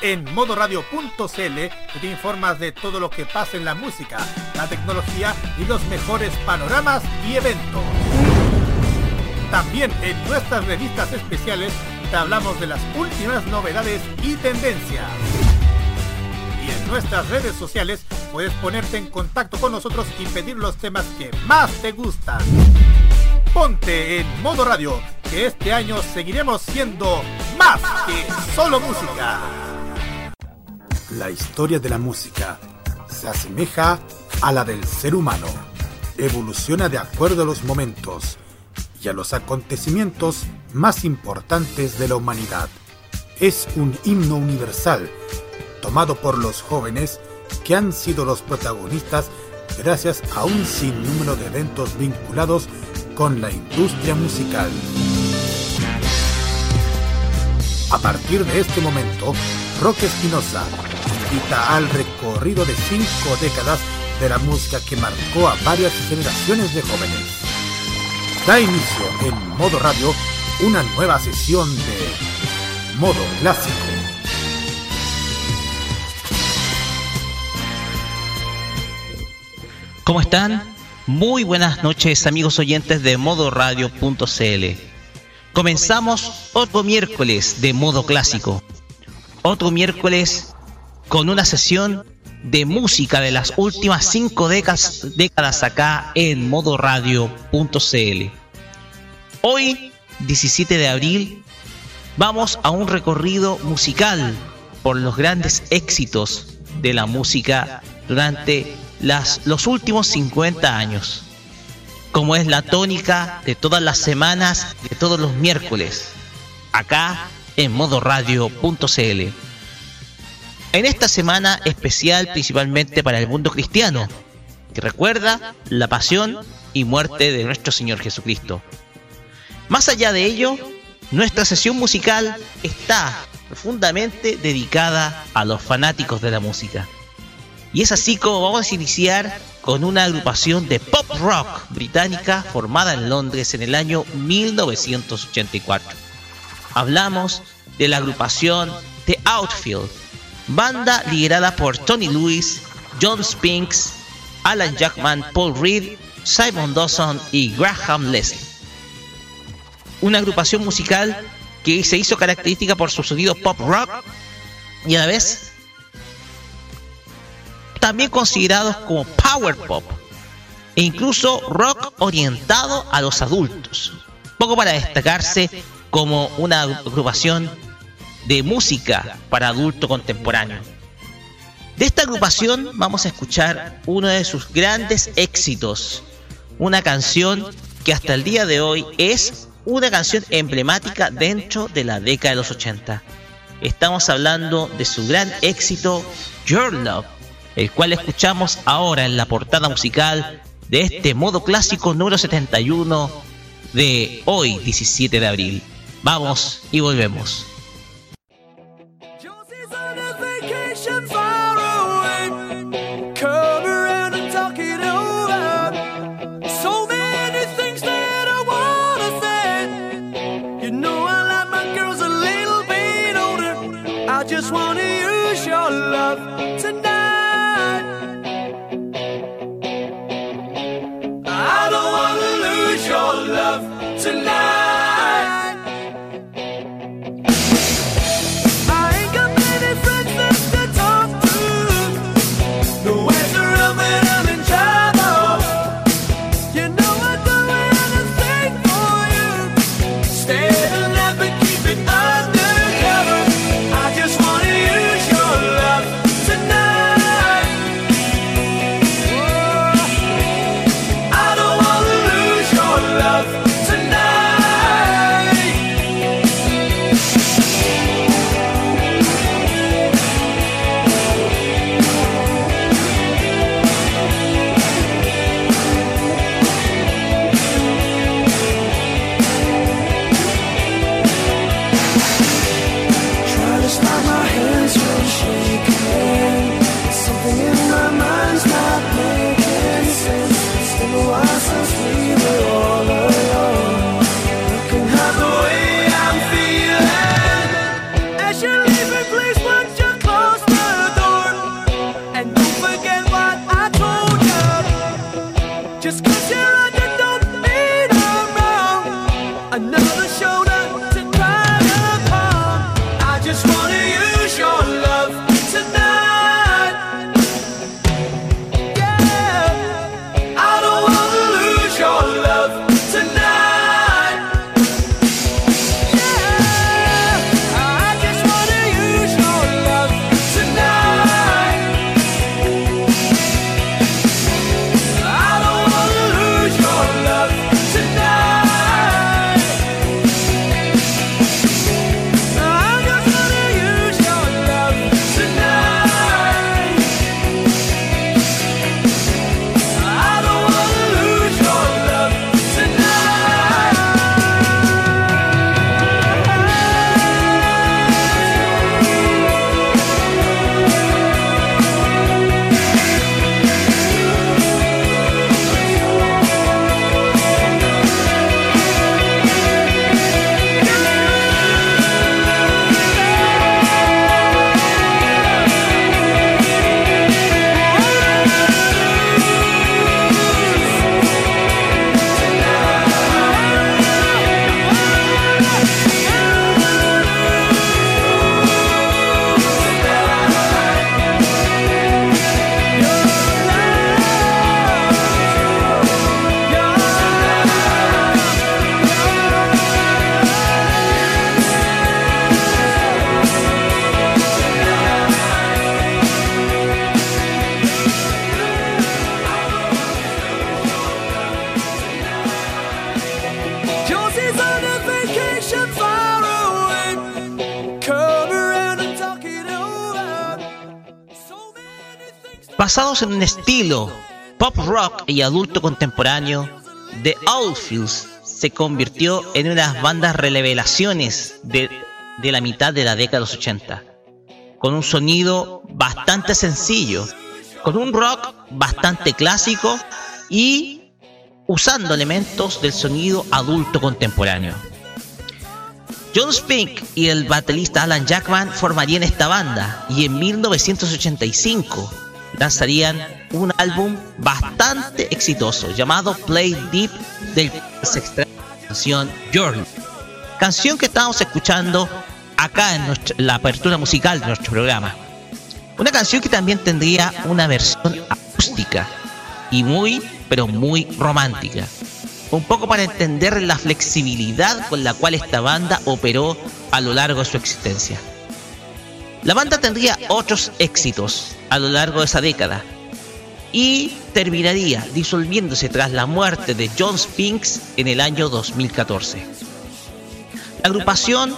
En modoradio.cl te informas de todo lo que pasa en la música, la tecnología y los mejores panoramas y eventos. También en nuestras revistas especiales te hablamos de las últimas novedades y tendencias. Y en nuestras redes sociales puedes ponerte en contacto con nosotros y pedir los temas que más te gustan. Ponte en modo radio, que este año seguiremos siendo más que solo música. La historia de la música se asemeja a la del ser humano. Evoluciona de acuerdo a los momentos y a los acontecimientos más importantes de la humanidad. Es un himno universal, tomado por los jóvenes que han sido los protagonistas gracias a un sinnúmero de eventos vinculados con la industria musical. A partir de este momento, Roque Espinosa invita al recorrido de cinco décadas de la música que marcó a varias generaciones de jóvenes. Da inicio en modo radio una nueva sesión de modo clásico. ¿Cómo están? Muy buenas noches amigos oyentes de modoradio.cl. Comenzamos otro miércoles de modo clásico. Otro miércoles con una sesión de música de las últimas cinco décadas, décadas acá en modoradio.cl. Hoy, 17 de abril, vamos a un recorrido musical por los grandes éxitos de la música durante las, los últimos 50 años, como es la tónica de todas las semanas, de todos los miércoles, acá en modoradio.cl. En esta semana especial principalmente para el mundo cristiano, que recuerda la pasión y muerte de nuestro Señor Jesucristo. Más allá de ello, nuestra sesión musical está profundamente dedicada a los fanáticos de la música. Y es así como vamos a iniciar con una agrupación de pop rock británica formada en Londres en el año 1984. Hablamos de la agrupación The Outfield, banda liderada por Tony Lewis, John Spinks, Alan Jackman, Paul Reed, Simon Dawson y Graham Leslie. Una agrupación musical que se hizo característica por su sonido pop rock y a la vez también considerados como power pop e incluso rock orientado a los adultos. Poco para destacarse como una agrupación de música para adulto contemporáneo. De esta agrupación vamos a escuchar uno de sus grandes éxitos, una canción que hasta el día de hoy es una canción emblemática dentro de la década de los 80. Estamos hablando de su gran éxito Your Love, el cual escuchamos ahora en la portada musical de este modo clásico número 71 de hoy 17 de abril. Vamos y volvemos. Basados en un estilo pop rock y adulto contemporáneo, The Outfields se convirtió en unas bandas revelaciones de, de la mitad de la década de los 80, con un sonido bastante sencillo, con un rock bastante clásico y usando elementos del sonido adulto contemporáneo. John Spink y el baterista Alan Jackman formarían esta banda y en 1985 lanzarían un álbum bastante exitoso llamado Play Deep del sexta canción Journey. Canción que estamos escuchando acá en la apertura musical de nuestro programa. Una canción que también tendría una versión acústica y muy, pero muy romántica. Un poco para entender la flexibilidad con la cual esta banda operó a lo largo de su existencia. La banda tendría otros éxitos a lo largo de esa década y terminaría disolviéndose tras la muerte de John Spinks en el año 2014. La agrupación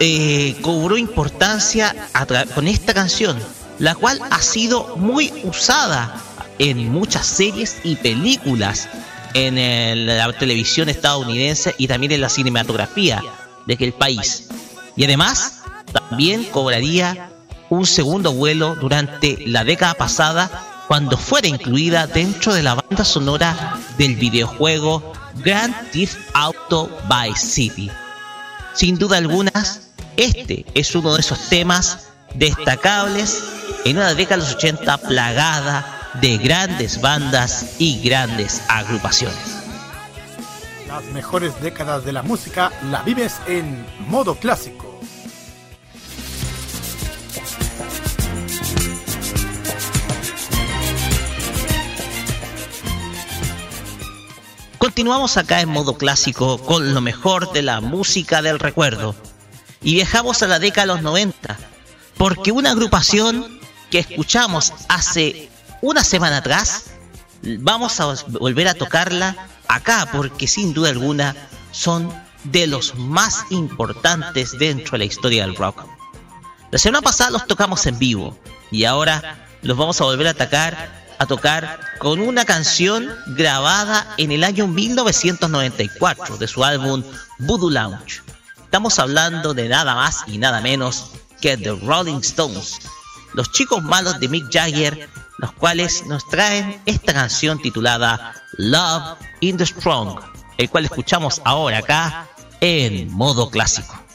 eh, cobró importancia con esta canción, la cual ha sido muy usada en muchas series y películas en la televisión estadounidense y también en la cinematografía de aquel país. Y además también cobraría un segundo vuelo durante la década pasada cuando fuera incluida dentro de la banda sonora del videojuego Grand Theft Auto Vice City. Sin duda alguna, este es uno de esos temas destacables en una década de los 80 plagada de grandes bandas y grandes agrupaciones. Las mejores décadas de la música la vives en modo clásico Continuamos acá en modo clásico con lo mejor de la música del recuerdo. Y viajamos a la década de los 90, porque una agrupación que escuchamos hace una semana atrás, vamos a volver a tocarla acá, porque sin duda alguna son de los más importantes dentro de la historia del rock. La semana pasada los tocamos en vivo y ahora los vamos a volver a atacar a tocar con una canción grabada en el año 1994 de su álbum Voodoo Lounge. Estamos hablando de nada más y nada menos que The Rolling Stones, los chicos malos de Mick Jagger, los cuales nos traen esta canción titulada Love in the Strong, el cual escuchamos ahora acá en modo clásico.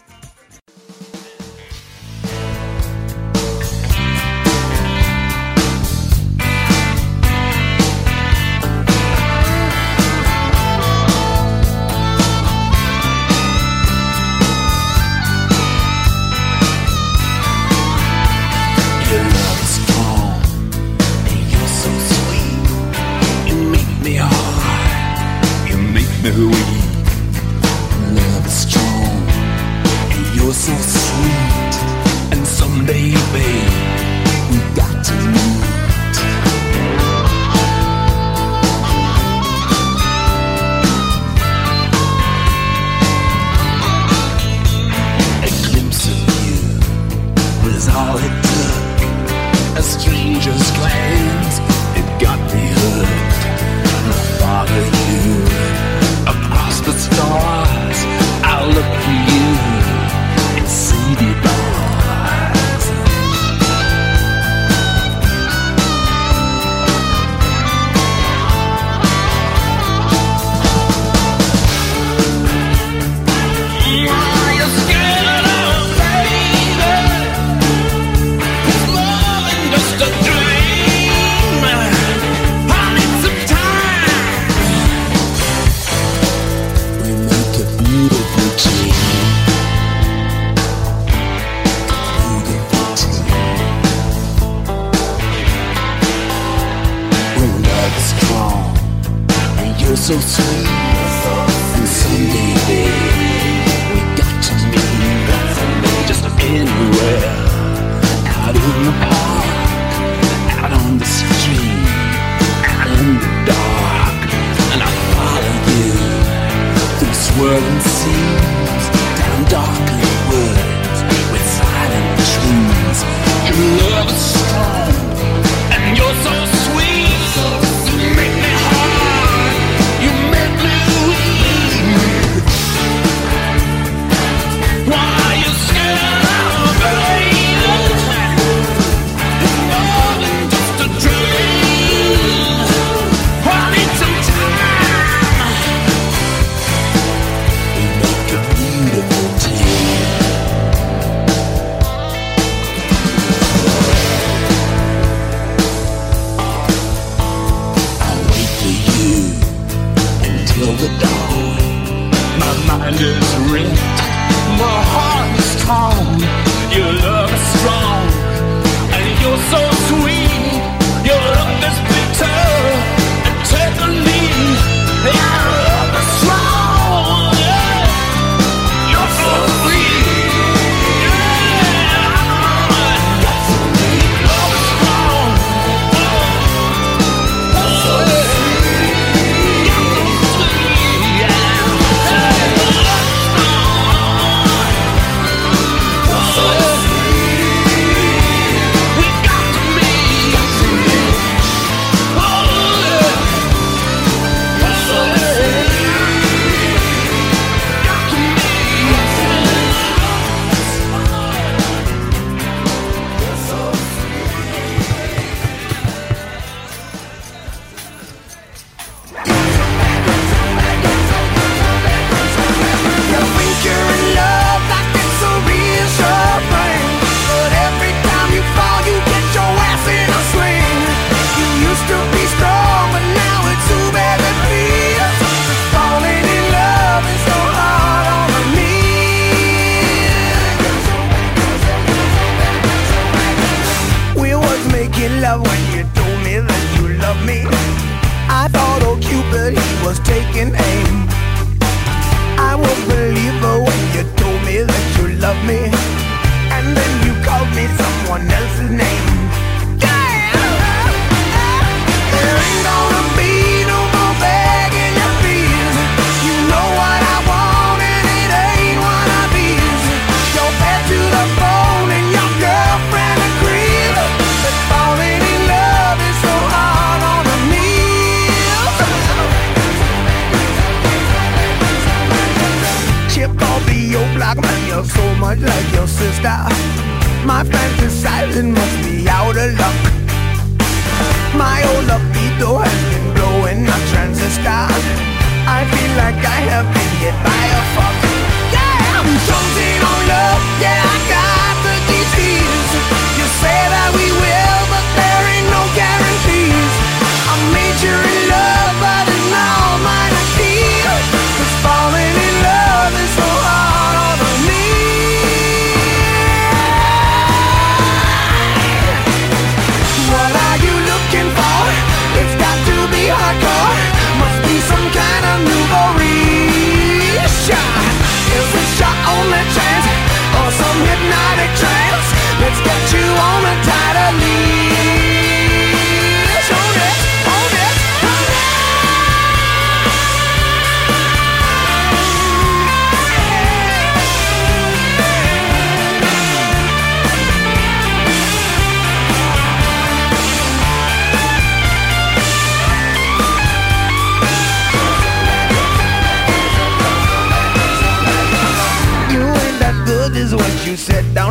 black man, you're so much like your sister. My fantasizing must be out of luck. My old libido has been blowing my transistor. I feel like I have been hit by a fuck. Yeah, I'm jumping on love. Yeah, I got the disease. You say that.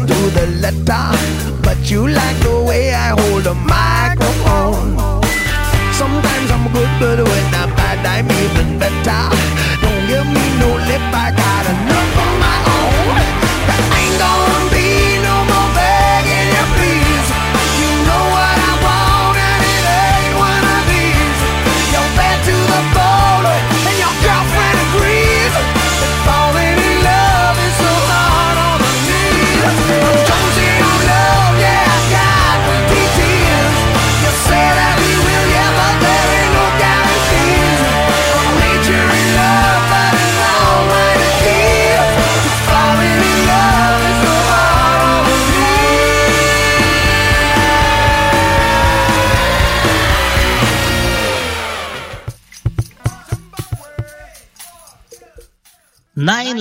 down to the letter, but you like the way I hold a microphone. Sometimes I'm good, but when I'm bad, I'm even better. Don't give me no lip, I gotta know.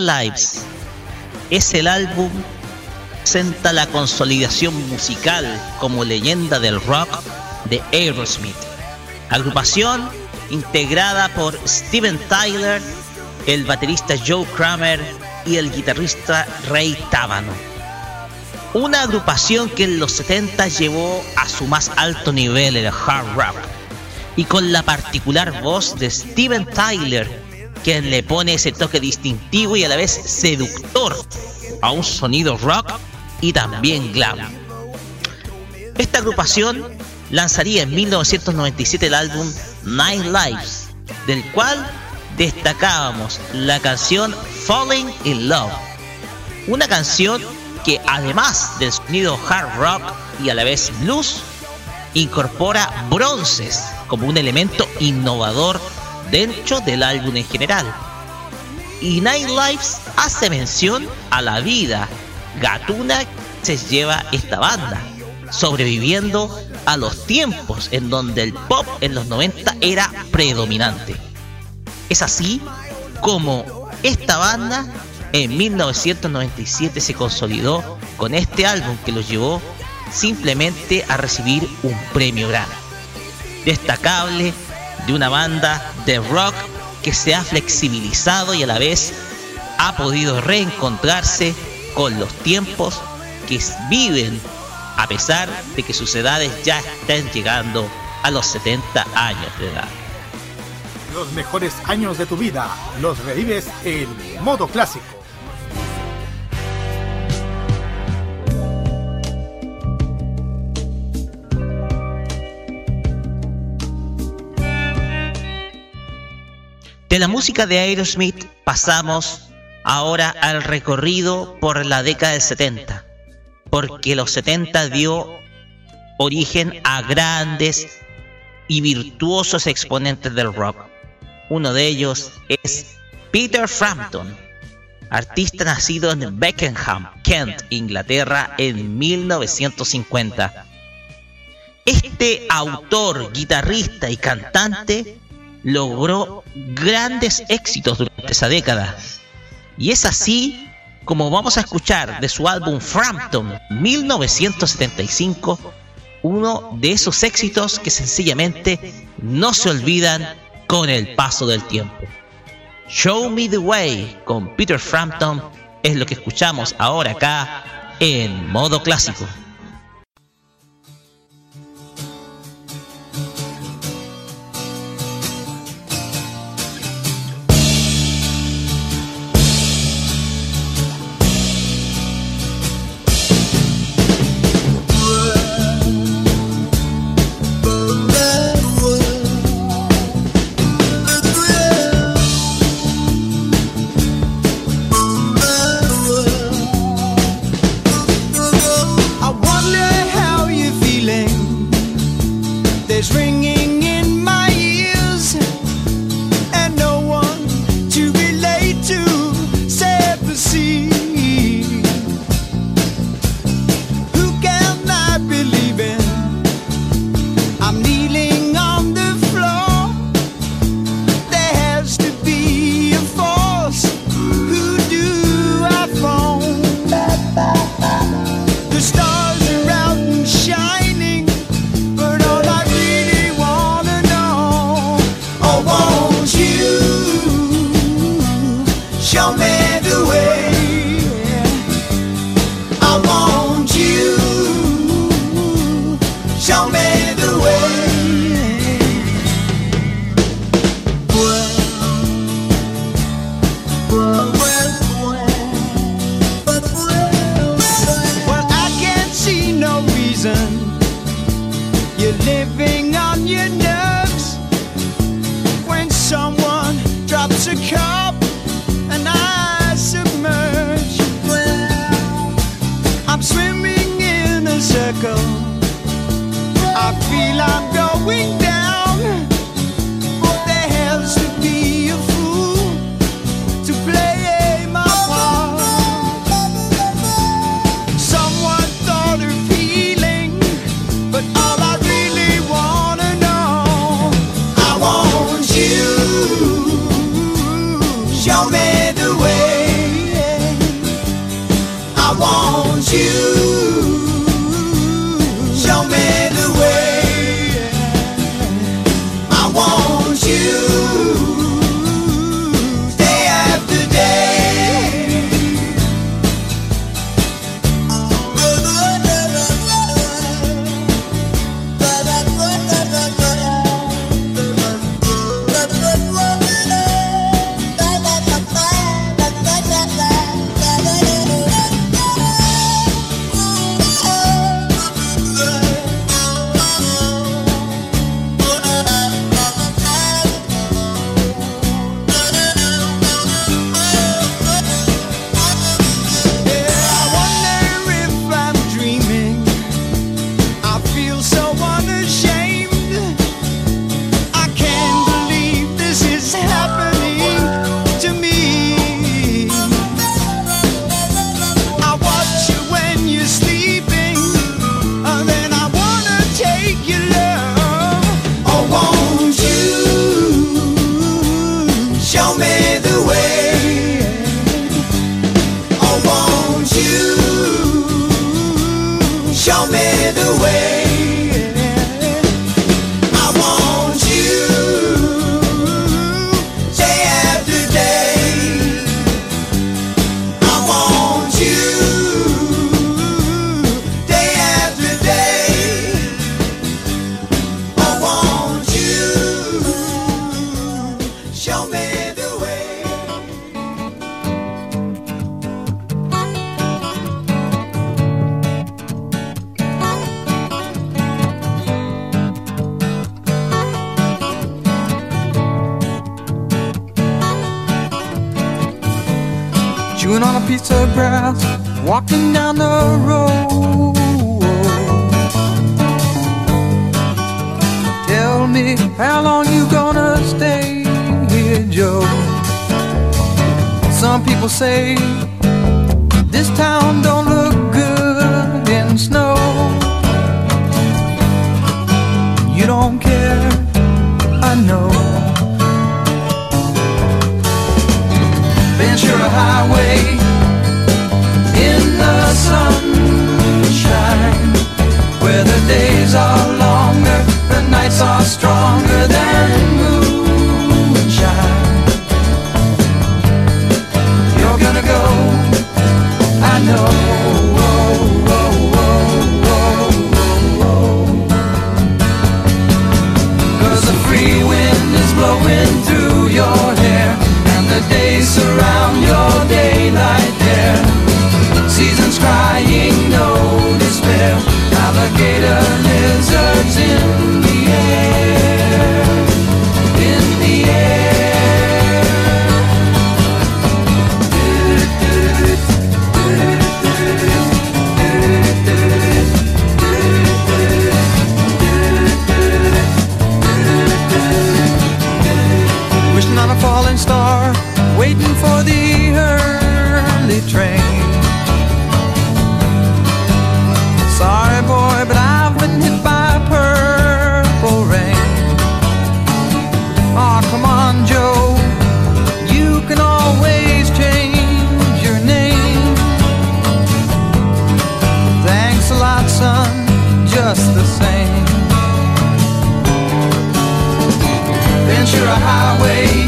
Lives. Es el álbum presenta la consolidación musical como leyenda del rock de Aerosmith, agrupación integrada por Steven Tyler, el baterista Joe Kramer y el guitarrista Ray Tábano. Una agrupación que en los 70 llevó a su más alto nivel el hard rock. Y con la particular voz de Steven Tyler, quien le pone ese toque distintivo y a la vez seductor a un sonido rock y también glam. Esta agrupación lanzaría en 1997 el álbum Nine Lives, del cual destacábamos la canción Falling in Love, una canción que además del sonido hard rock y a la vez blues, incorpora bronces como un elemento innovador dentro del álbum en general. Y Nine Lives hace mención a la vida gatuna que se lleva esta banda, sobreviviendo a los tiempos en donde el pop en los 90 era predominante. Es así como esta banda en 1997 se consolidó con este álbum que los llevó simplemente a recibir un premio Grammy. Destacable de una banda de rock que se ha flexibilizado y a la vez ha podido reencontrarse con los tiempos que viven a pesar de que sus edades ya estén llegando a los 70 años de edad. Los mejores años de tu vida los revives en modo clásico. De la música de Aerosmith pasamos ahora al recorrido por la década del 70, porque los 70 dio origen a grandes y virtuosos exponentes del rock. Uno de ellos es Peter Frampton, artista nacido en Beckenham, Kent, Inglaterra, en 1950. Este autor, guitarrista y cantante logró grandes éxitos durante esa década. Y es así como vamos a escuchar de su álbum Frampton 1975 uno de esos éxitos que sencillamente no se olvidan con el paso del tiempo. Show Me the Way con Peter Frampton es lo que escuchamos ahora acá en modo clásico. Highway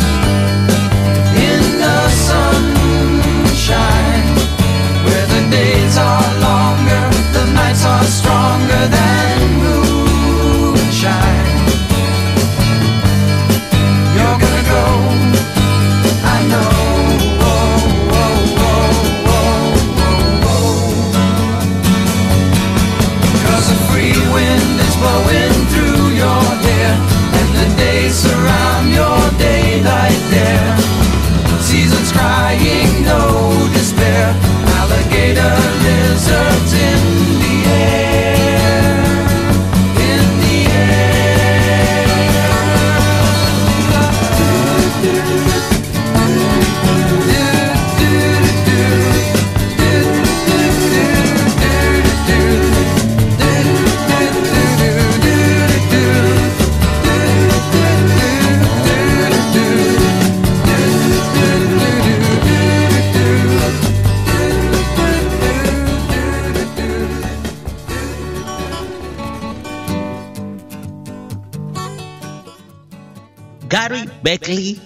Beckley,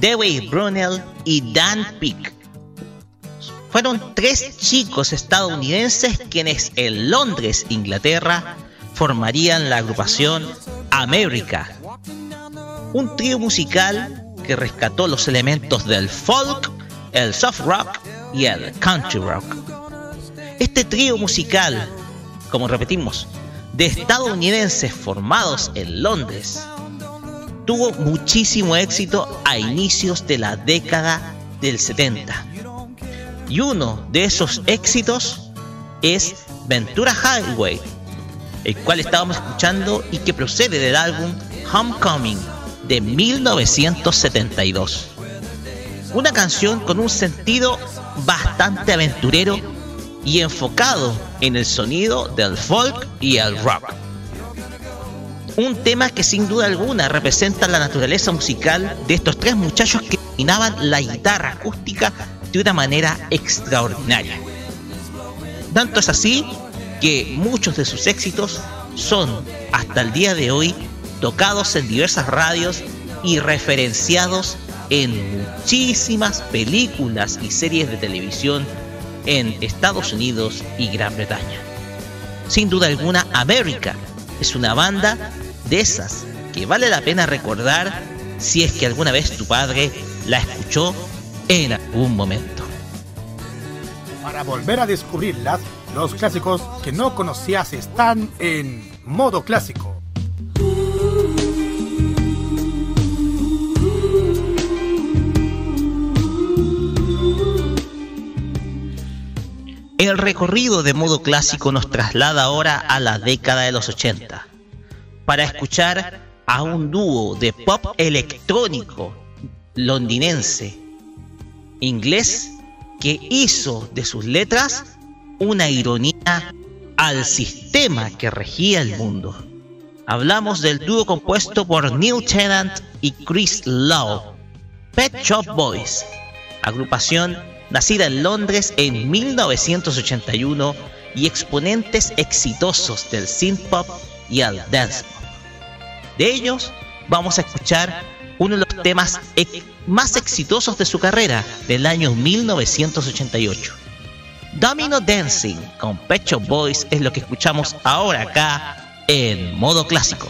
Dewey Brunel y Dan Peake. Fueron tres chicos estadounidenses quienes en Londres, Inglaterra, formarían la agrupación America, un trío musical que rescató los elementos del folk, el soft rock y el country rock. Este trío musical, como repetimos, de estadounidenses formados en Londres, tuvo muchísimo éxito a inicios de la década del 70. Y uno de esos éxitos es Ventura Highway, el cual estábamos escuchando y que procede del álbum Homecoming de 1972. Una canción con un sentido bastante aventurero y enfocado en el sonido del folk y el rock un tema que sin duda alguna representa la naturaleza musical de estos tres muchachos que dominaban la guitarra acústica de una manera extraordinaria. Tanto es así que muchos de sus éxitos son hasta el día de hoy tocados en diversas radios y referenciados en muchísimas películas y series de televisión en Estados Unidos y Gran Bretaña. Sin duda alguna, América es una banda de esas que vale la pena recordar si es que alguna vez tu padre la escuchó en algún momento. Para volver a descubrirlas, los clásicos que no conocías están en modo clásico. El recorrido de modo clásico nos traslada ahora a la década de los 80 para escuchar a un dúo de pop electrónico londinense inglés que hizo de sus letras una ironía al sistema que regía el mundo. Hablamos del dúo compuesto por Neil Tennant y Chris Lowe, Pet Shop Boys, agrupación nacida en Londres en 1981 y exponentes exitosos del synth pop y el dance pop. De ellos vamos a escuchar uno de los temas más exitosos de su carrera del año 1988. Domino Dancing con Pecho Boys es lo que escuchamos ahora acá en modo clásico.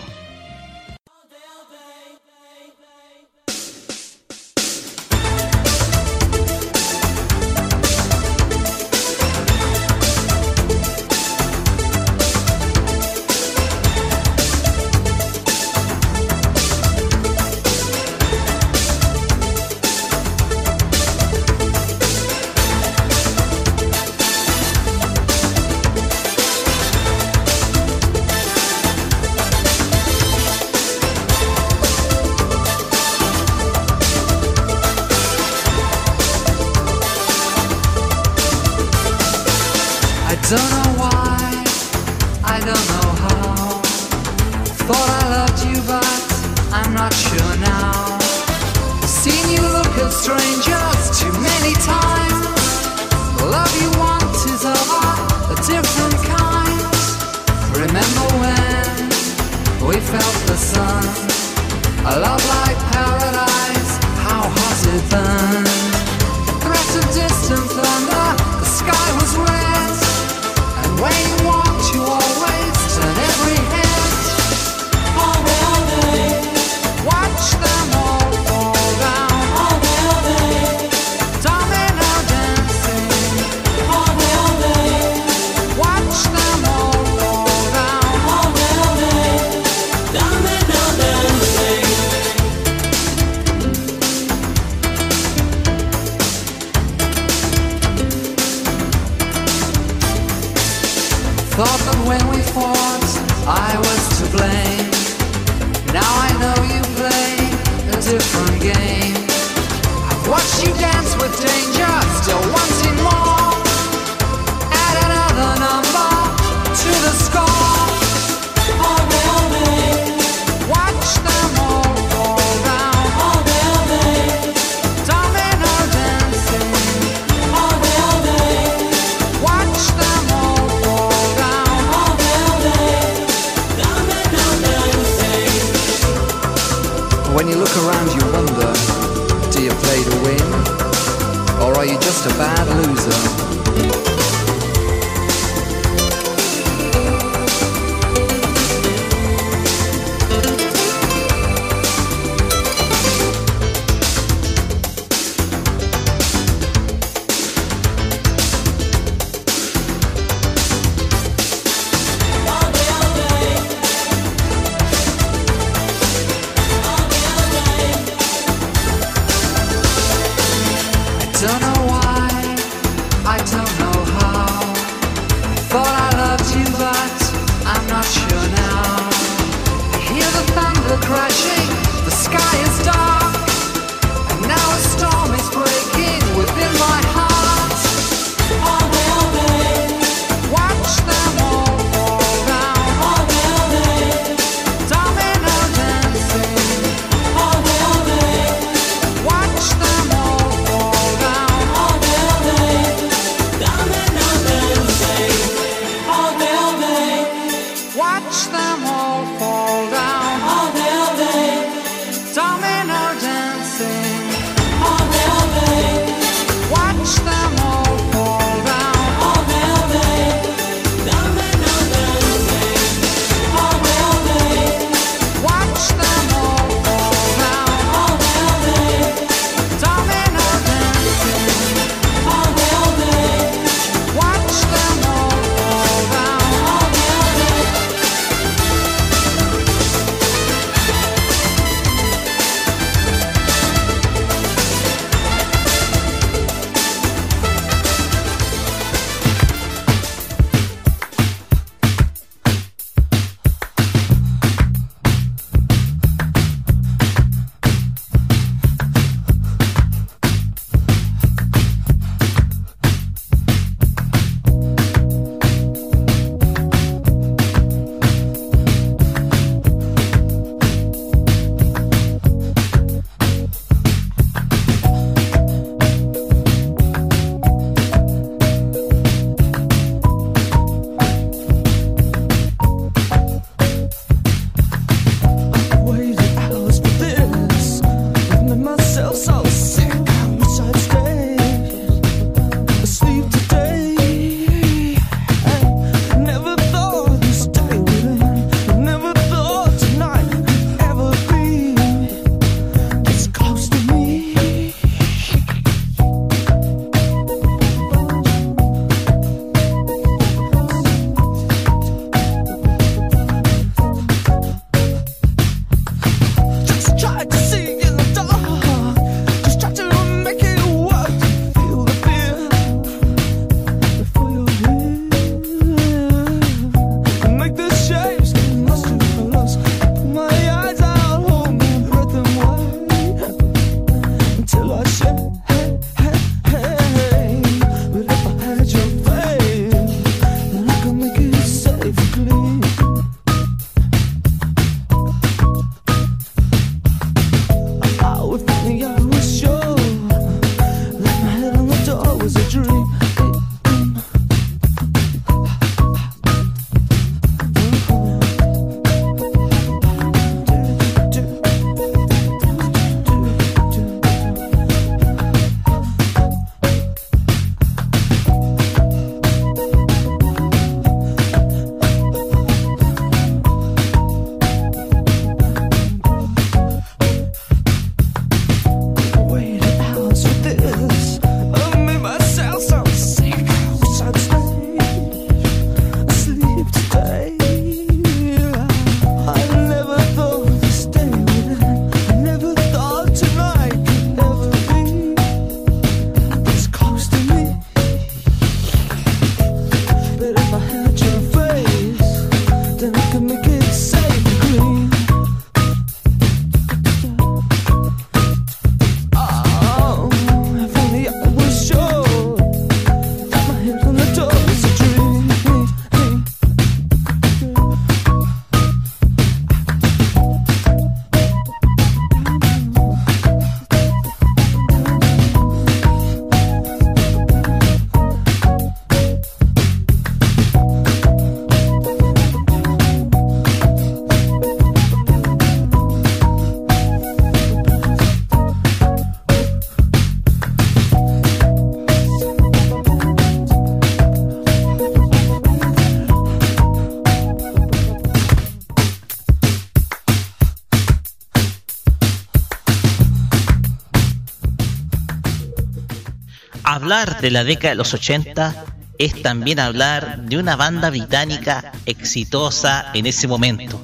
Hablar de la década de los 80 es también hablar de una banda británica exitosa en ese momento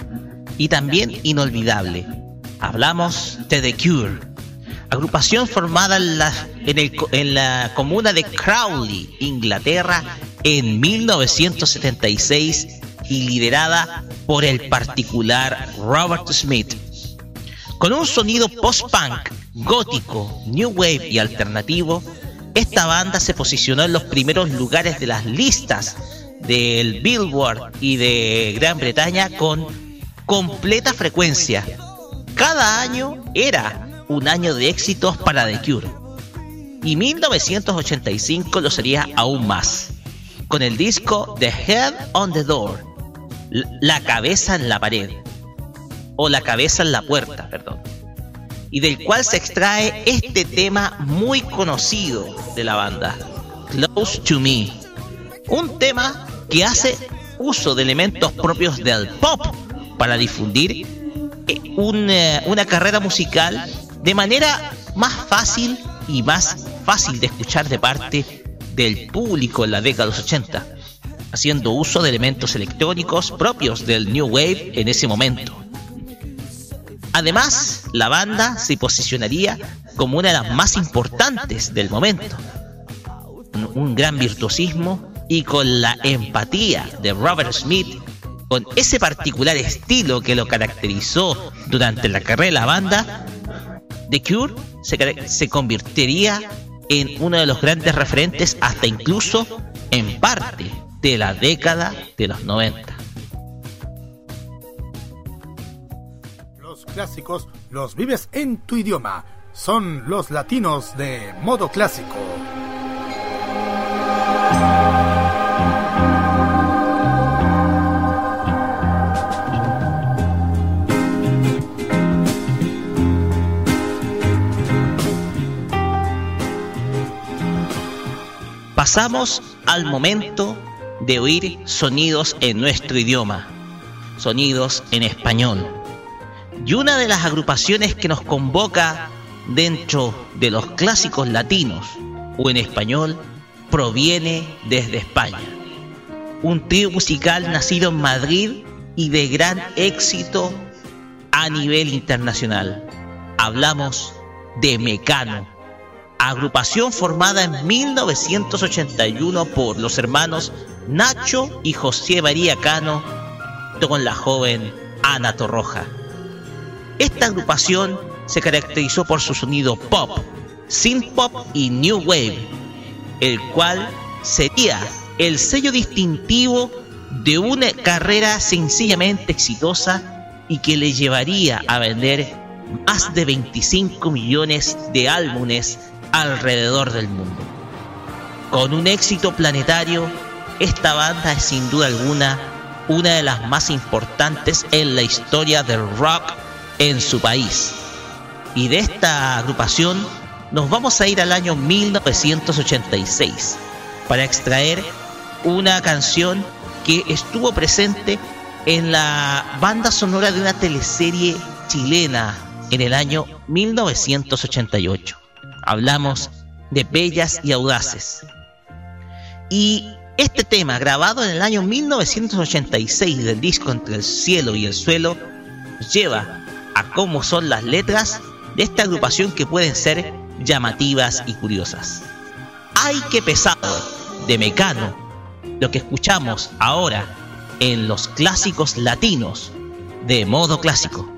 y también inolvidable. Hablamos de The Cure, agrupación formada en la, en la comuna de Crowley, Inglaterra, en 1976 y liderada por el particular Robert Smith. Con un sonido post-punk, gótico, new wave y alternativo, esta banda se posicionó en los primeros lugares de las listas del Billboard y de Gran Bretaña con completa frecuencia. Cada año era un año de éxitos para The Cure. Y 1985 lo sería aún más, con el disco The Head on the Door, La cabeza en la pared, o La cabeza en la puerta, perdón y del cual se extrae este tema muy conocido de la banda, Close to Me. Un tema que hace uso de elementos propios del pop para difundir eh, eh, una carrera musical de manera más fácil y más fácil de escuchar de parte del público en la década de los 80, haciendo uso de elementos electrónicos propios del New Wave en ese momento. Además, la banda se posicionaría como una de las más importantes del momento. Un, gran virtuosismo y con la empatía de Robert Smith, con ese particular estilo que lo caracterizó durante la carrera de la banda, The Cure se, se convertiría en uno de los grandes referentes hasta incluso en parte de la década de los 90. Clásicos los vives en tu idioma. Son los latinos de modo clásico. Pasamos al momento de oír sonidos en nuestro idioma, sonidos en español y una de las agrupaciones que nos convoca dentro de los clásicos latinos o en español proviene desde España. Un trío musical nacido en Madrid y de gran éxito a nivel internacional. Hablamos de Mecano, agrupación formada en 1981 por los hermanos Nacho y José María Cano con la joven Ana Torroja. Esta agrupación se caracterizó por su sonido pop, synth pop y new wave, el cual sería el sello distintivo de una carrera sencillamente exitosa y que le llevaría a vender más de 25 millones de álbumes alrededor del mundo. Con un éxito planetario, esta banda es sin duda alguna una de las más importantes en la historia del rock en su país. Y de esta agrupación nos vamos a ir al año 1986 para extraer una canción que estuvo presente en la banda sonora de una teleserie chilena en el año 1988. Hablamos de Bellas y Audaces. Y este tema, grabado en el año 1986 del disco Entre el cielo y el suelo, lleva a cómo son las letras de esta agrupación que pueden ser llamativas y curiosas. ¡Ay, qué pesado! de Mecano, lo que escuchamos ahora en los clásicos latinos de modo clásico.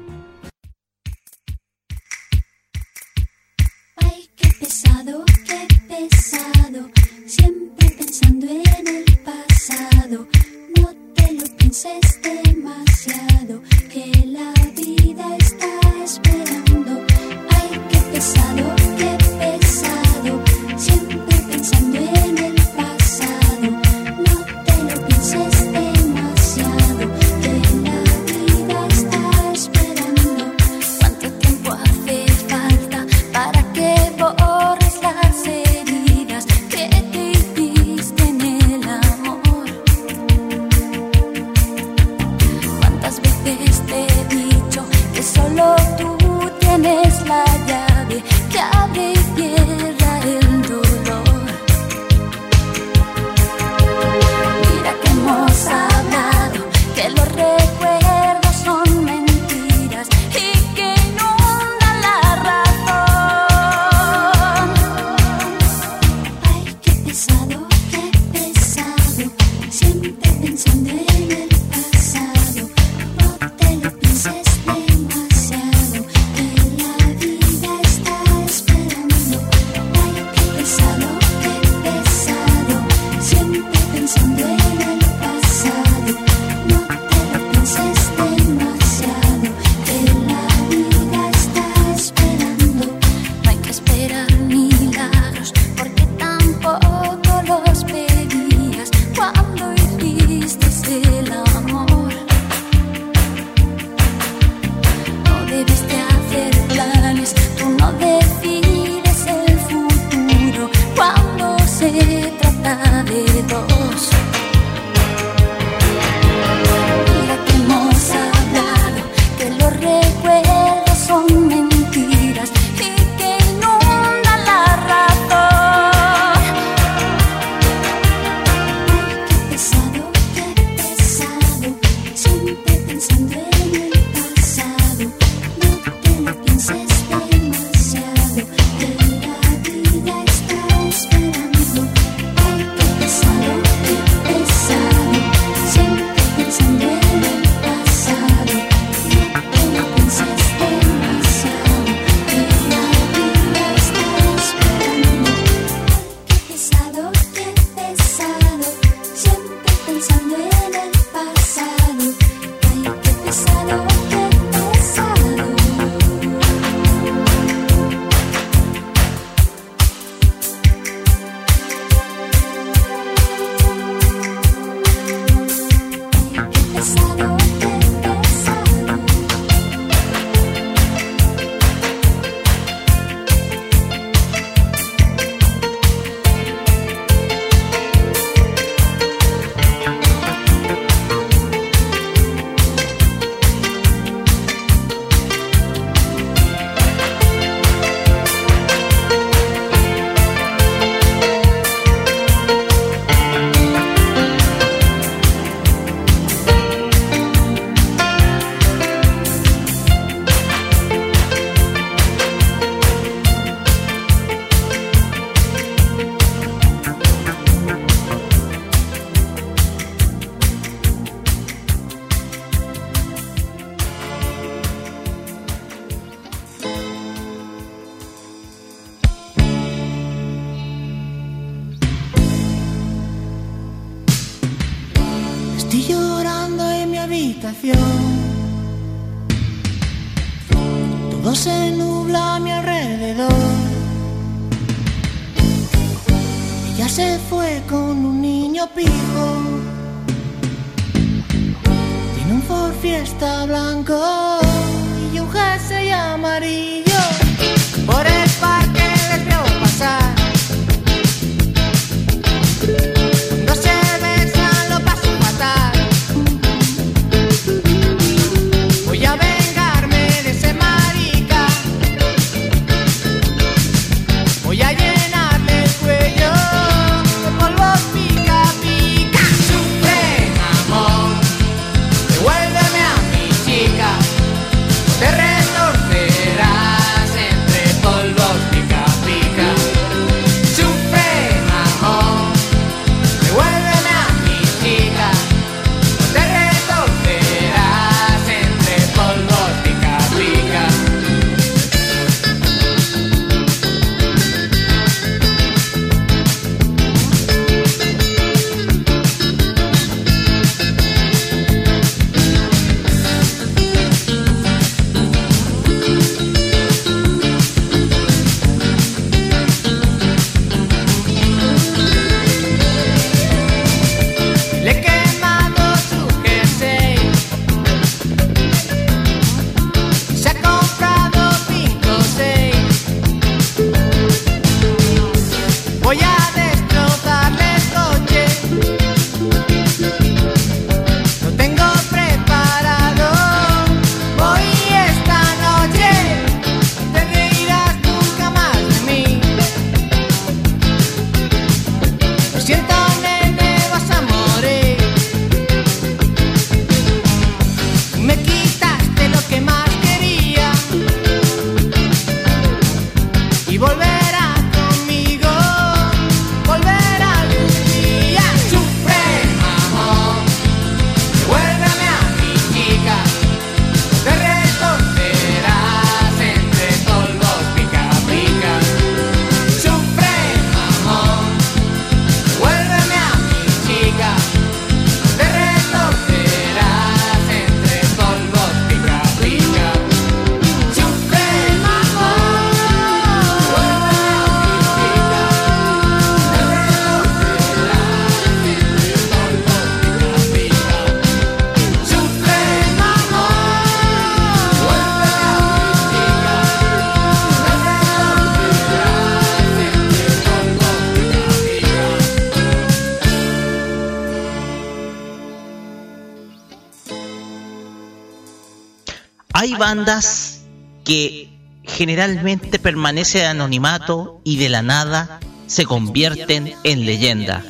Bandas que generalmente permanecen en anonimato y de la nada se convierten en leyenda.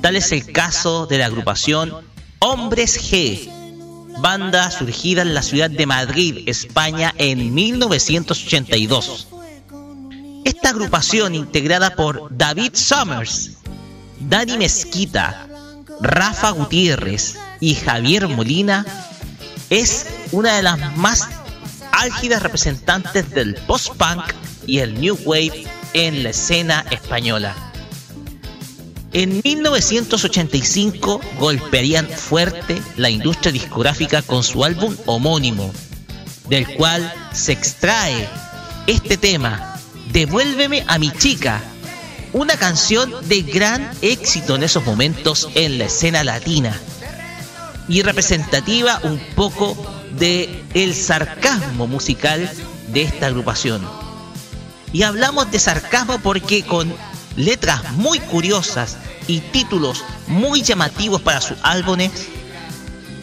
Tal es el caso de la agrupación Hombres G, banda surgida en la ciudad de Madrid, España, en 1982. Esta agrupación, integrada por David Summers, Dani Mezquita, Rafa Gutiérrez y Javier Molina, es una de las más álgidas representantes del post-punk y el new wave en la escena española. En 1985 golpearían fuerte la industria discográfica con su álbum homónimo, del cual se extrae este tema, Devuélveme a mi chica, una canción de gran éxito en esos momentos en la escena latina y representativa un poco de el sarcasmo musical de esta agrupación. Y hablamos de sarcasmo porque con letras muy curiosas y títulos muy llamativos para sus álbumes,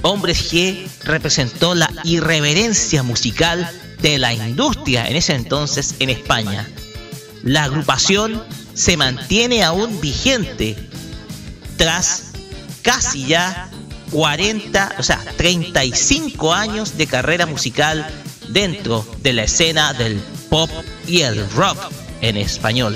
Hombres G representó la irreverencia musical de la industria en ese entonces en España. La agrupación se mantiene aún vigente tras casi ya 40, o sea, 35 años de carrera musical dentro de la escena del pop y el rock en español.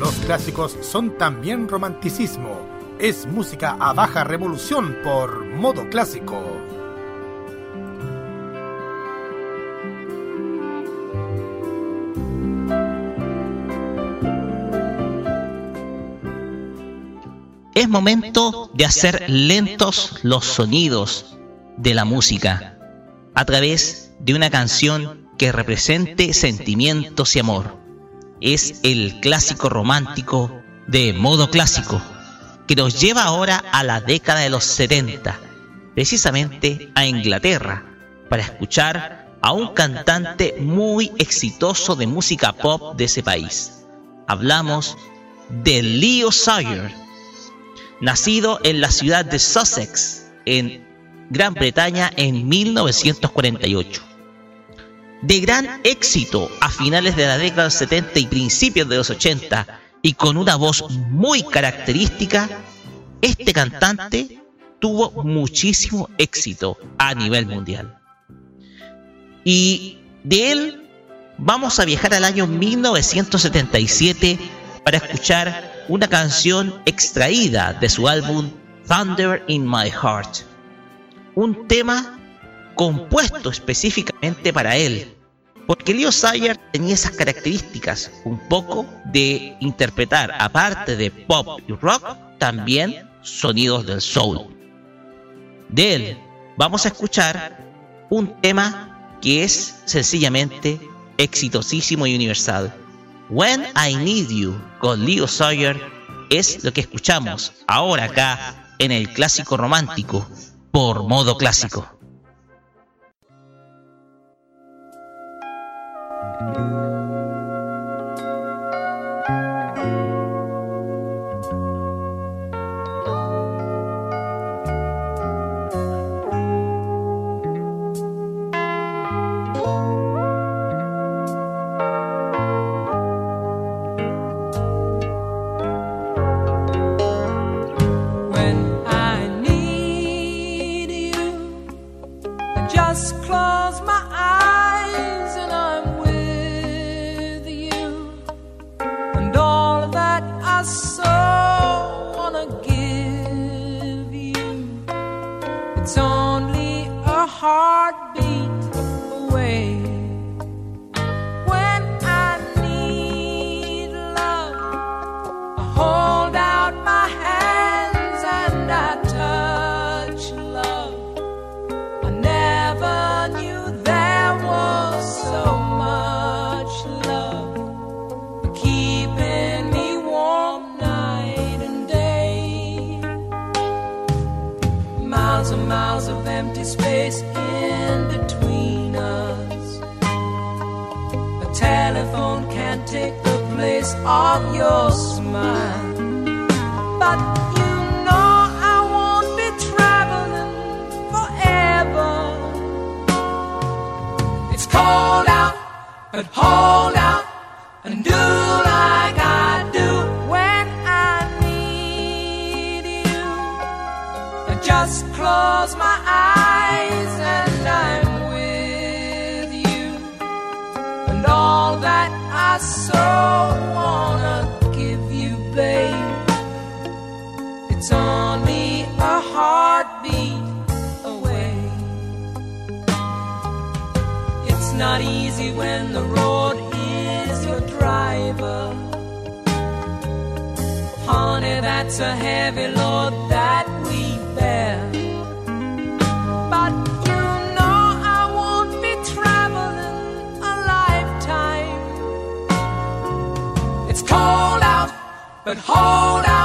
Los clásicos son también romanticismo. Es música a baja revolución por modo clásico. Es momento de hacer lentos los sonidos de la música a través de una canción que represente sentimientos y amor. Es el clásico romántico de modo clásico, que nos lleva ahora a la década de los 70, precisamente a Inglaterra, para escuchar a un cantante muy exitoso de música pop de ese país. Hablamos de Leo Sayer, nacido en la ciudad de Sussex, en Gran Bretaña, en 1948. De gran éxito a finales de la década del 70 y principios de los 80, y con una voz muy característica, este cantante tuvo muchísimo éxito a nivel mundial. Y de él vamos a viajar al año 1977 para escuchar una canción extraída de su álbum Thunder in My Heart. Un tema compuesto específicamente para él, porque Leo Sayer tenía esas características, un poco de interpretar, aparte de pop y rock, también sonidos del soul. De él vamos a escuchar un tema que es sencillamente exitosísimo y universal. When I Need You con Leo Sawyer es lo que escuchamos ahora acá en el clásico romántico por modo clásico. it's a heavy load that we bear. But you know I won't be traveling a lifetime. It's cold out, but hold out.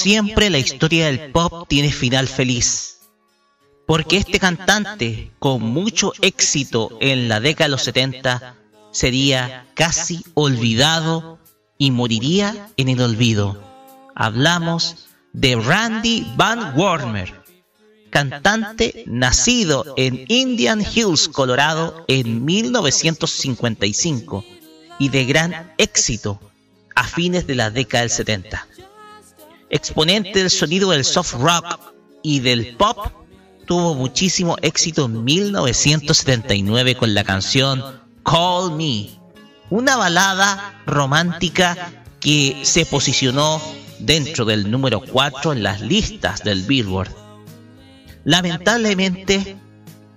Siempre la historia del pop tiene final feliz. Porque este cantante, con mucho éxito en la década de los 70, sería casi olvidado y moriría en el olvido. Hablamos de Randy Van Warmer, cantante nacido en Indian Hills, Colorado, en 1955 y de gran éxito a fines de la década del 70 exponente del sonido del soft rock y del pop, tuvo muchísimo éxito en 1979 con la canción Call Me, una balada romántica que se posicionó dentro del número 4 en las listas del Billboard. Lamentablemente,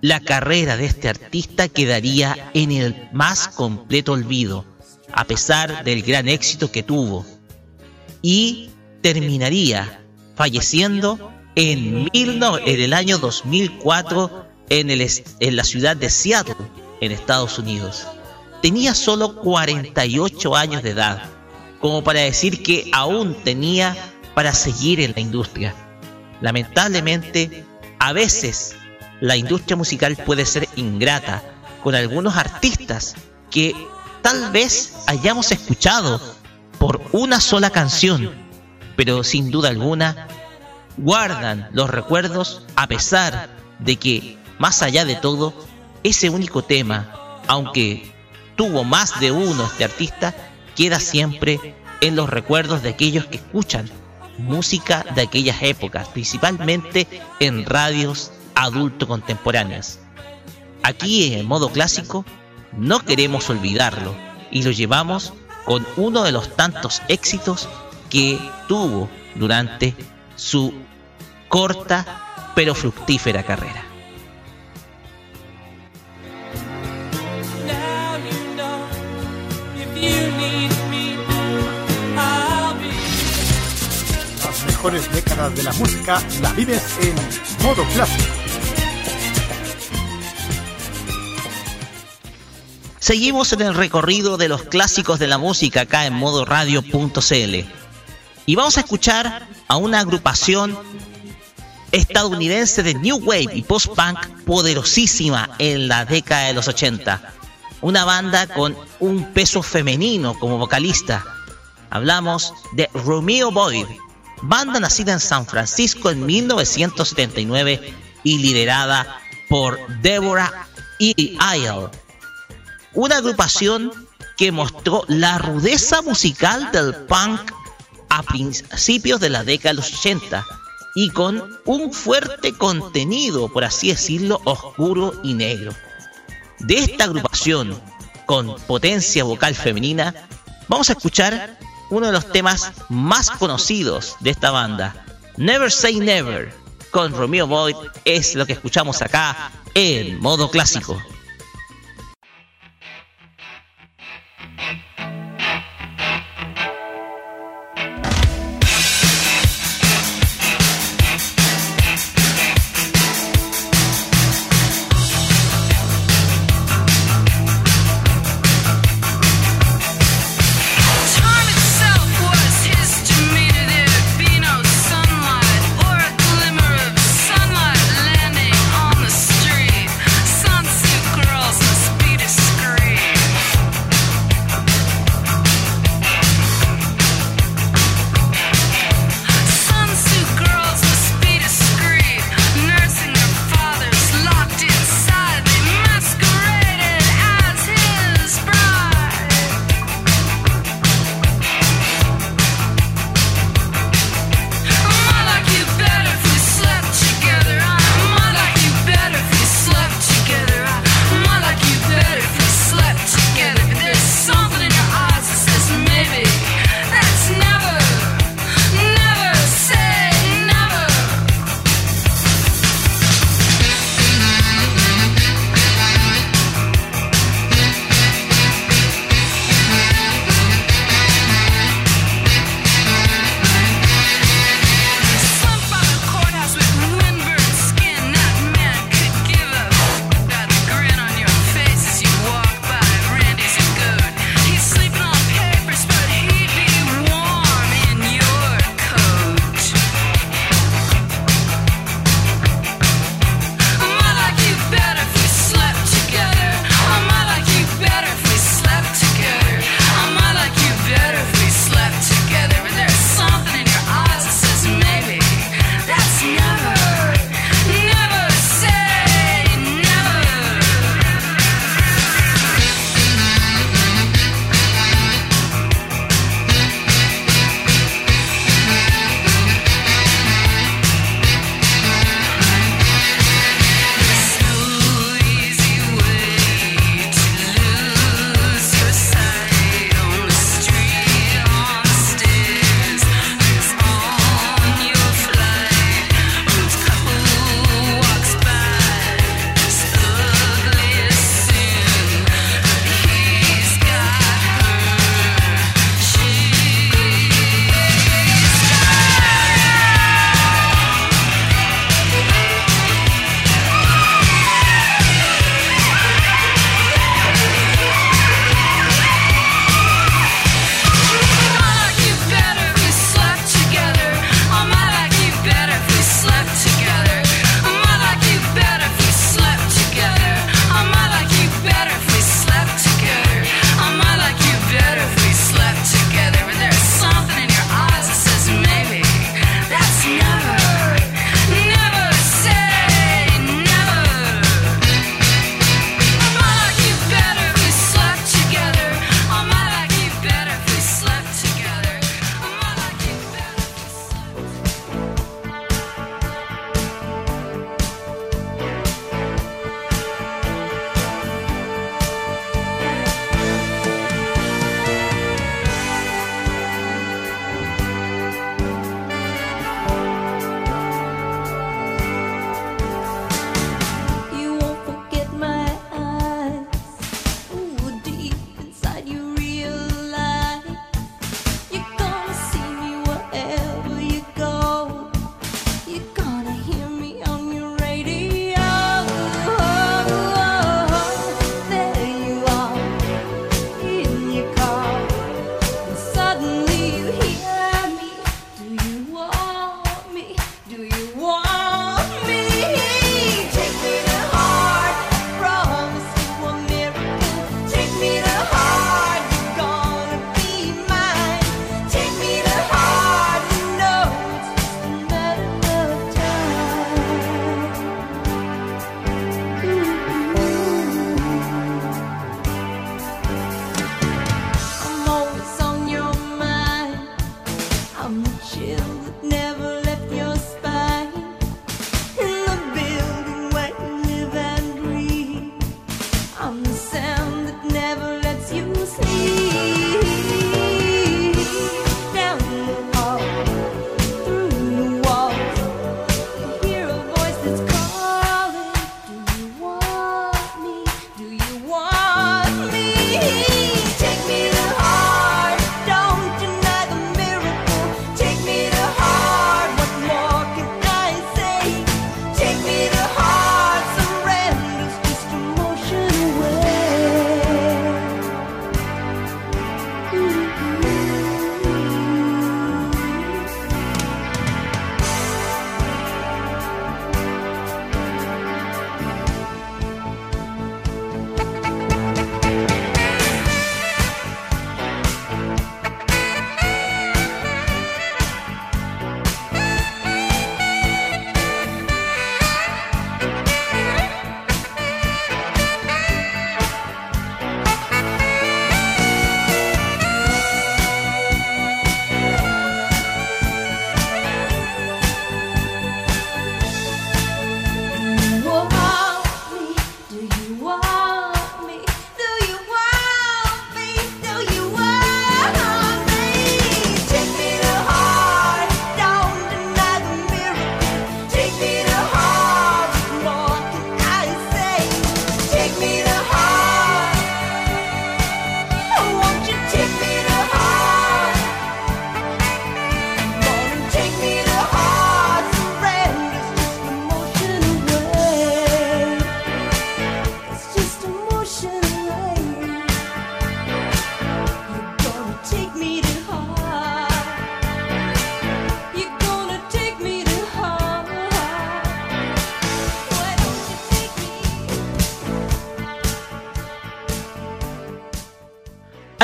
la carrera de este artista quedaría en el más completo olvido, a pesar del gran éxito que tuvo. Y terminaría falleciendo en, el año 2004 en, el, est- en la ciudad de Seattle, en Estados Unidos. Tenía solo 48 años de edad, como para decir que aún tenía para seguir en la industria. Lamentablemente, a veces la industria musical puede ser ingrata con algunos artistas que tal vez hayamos escuchado por una sola canción, pero sin duda alguna guardan los recuerdos a pesar de que, más allá de todo, ese único tema, aunque tuvo más de uno este artista, queda siempre en los recuerdos de aquellos que escuchan música de aquellas épocas, principalmente en radios adulto contemporáneas. Aquí en modo clásico no queremos olvidarlo y lo llevamos con uno de los tantos éxitos que tuvo durante su corta pero fructífera carrera. Las mejores décadas de la música la vives en modo clásico. Seguimos en el recorrido de los clásicos de la música acá en modo radio.cl. Y vamos a escuchar a una agrupación estadounidense de New Wave y Post-Punk poderosísima en la década de los 80. Una banda con un peso femenino como vocalista. Hablamos de Romeo Boyd, banda nacida en San Francisco en 1979 y liderada por Deborah E. Isle una agrupación que mostró la rudeza musical del punk a principios de la década de los 80 y con un fuerte contenido, por así decirlo, oscuro y negro. De esta agrupación con potencia vocal femenina, vamos a escuchar uno de los temas más conocidos de esta banda, Never Say Never, con Romeo Boyd, es lo que escuchamos acá en modo clásico.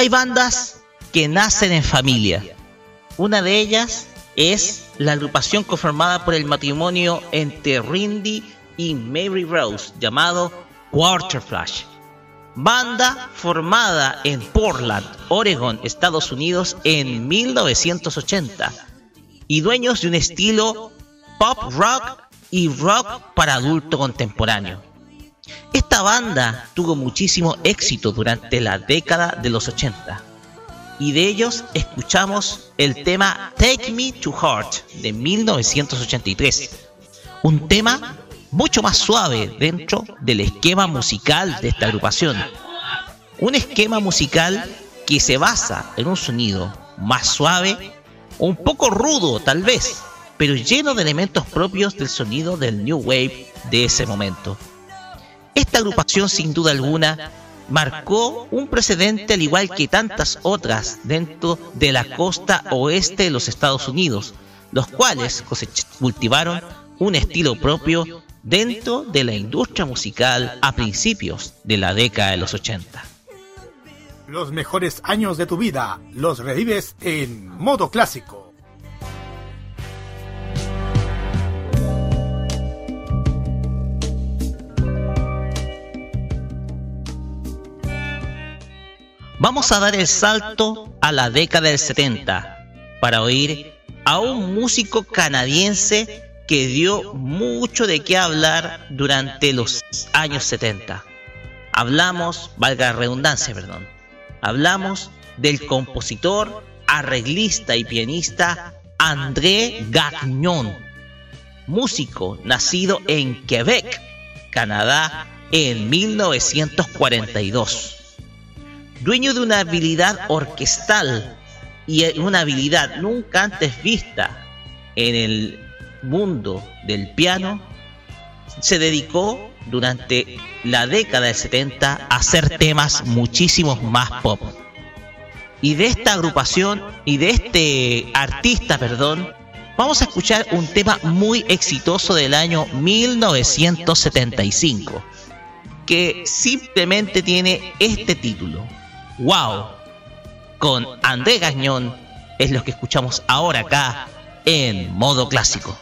Hay bandas que nacen en familia. Una de ellas es la agrupación conformada por el matrimonio entre Rindy y Mary Rose llamado Quarter Flash. Banda formada en Portland, Oregon, Estados Unidos en 1980 y dueños de un estilo pop rock y rock para adulto contemporáneo. Esta banda tuvo muchísimo éxito durante la década de los 80 y de ellos escuchamos el tema Take Me to Heart de 1983, un tema mucho más suave dentro del esquema musical de esta agrupación. Un esquema musical que se basa en un sonido más suave, un poco rudo tal vez, pero lleno de elementos propios del sonido del New Wave de ese momento. Esta agrupación sin duda alguna marcó un precedente al igual que tantas otras dentro de la costa oeste de los Estados Unidos, los cuales cultivaron un estilo propio dentro de la industria musical a principios de la década de los 80. Los mejores años de tu vida los revives en modo clásico. Vamos a dar el salto a la década del 70 para oír a un músico canadiense que dio mucho de qué hablar durante los años 70. Hablamos, valga la redundancia, perdón, hablamos del compositor, arreglista y pianista André Gagnon, músico nacido en Quebec, Canadá, en 1942 dueño de una habilidad orquestal y una habilidad nunca antes vista en el mundo del piano, se dedicó durante la década del 70 a hacer temas muchísimos más pop. Y de esta agrupación y de este artista, perdón, vamos a escuchar un tema muy exitoso del año 1975, que simplemente tiene este título, Wow, con André Gagnon, es lo que escuchamos ahora acá en modo clásico.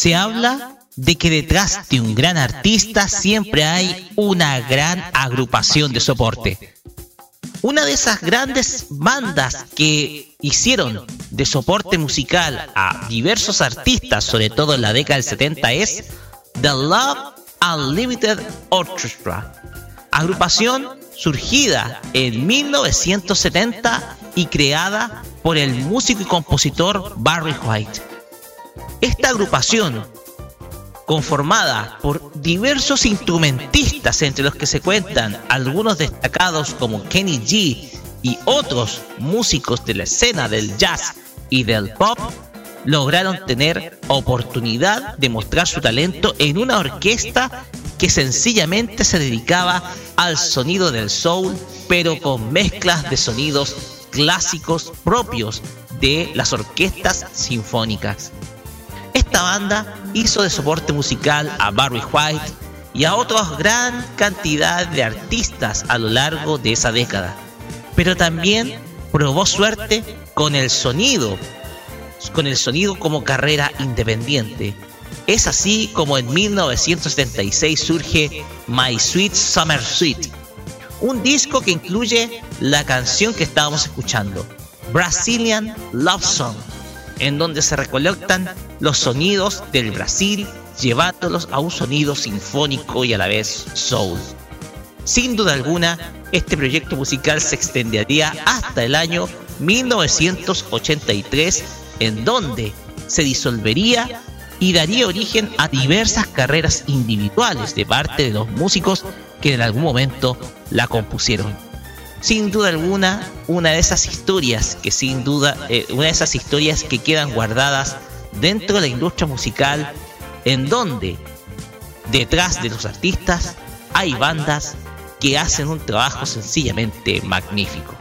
Se habla de que detrás de un gran artista siempre hay una gran agrupación de soporte. Una de esas grandes bandas que hicieron de soporte musical a diversos artistas, sobre todo en la década del 70, es The Love Unlimited Orchestra, agrupación surgida en 1970 y creada por el músico y compositor Barry White. Esta agrupación, conformada por diversos instrumentistas, entre los que se cuentan algunos destacados como Kenny G y otros músicos de la escena del jazz y del pop, lograron tener oportunidad de mostrar su talento en una orquesta que sencillamente se dedicaba al sonido del soul, pero con mezclas de sonidos clásicos propios de las orquestas sinfónicas. Esta banda hizo de soporte musical a Barry White y a otra gran cantidad de artistas a lo largo de esa década, pero también probó suerte con el sonido, con el sonido como carrera independiente. Es así como en 1976 surge My Sweet Summer Suite, un disco que incluye la canción que estábamos escuchando, Brazilian Love Song, en donde se recolectan los sonidos del Brasil, llevándolos a un sonido sinfónico y a la vez soul. Sin duda alguna, este proyecto musical se extendería hasta el año 1983, en donde se disolvería y daría origen a diversas carreras individuales de parte de los músicos que en algún momento la compusieron. Sin duda alguna, una de esas historias que sin duda, eh, una de esas historias que quedan guardadas dentro de la industria musical, en donde detrás de los artistas hay bandas que hacen un trabajo sencillamente magnífico.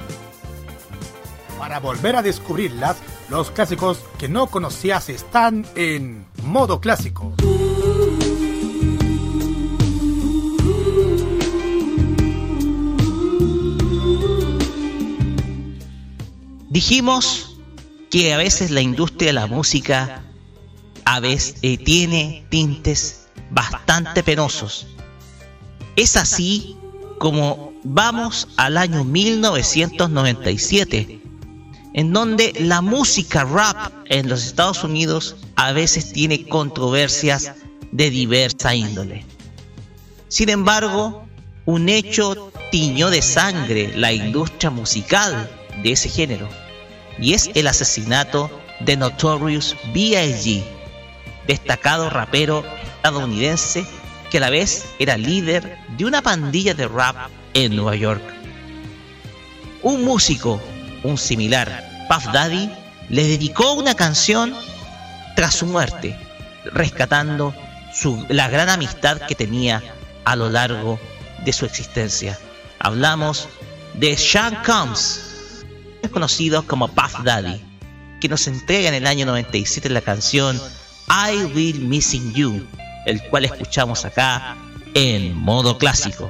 Para volver a descubrirlas, los clásicos que no conocías están en modo clásico. Dijimos que a veces la industria de la música a veces eh, tiene tintes bastante penosos. Es así como vamos al año 1997, en donde la música rap en los Estados Unidos a veces tiene controversias de diversa índole. Sin embargo, un hecho tiñó de sangre la industria musical de ese género, y es el asesinato de Notorious B.I.G., destacado rapero estadounidense que a la vez era líder de una pandilla de rap en Nueva York. Un músico, un similar, Puff Daddy, le dedicó una canción tras su muerte, rescatando su, la gran amistad que tenía a lo largo de su existencia. Hablamos de Sean Combs, es conocido como Puff Daddy, que nos entrega en el año 97 la canción I Will Missing You, el cual escuchamos acá en modo clásico.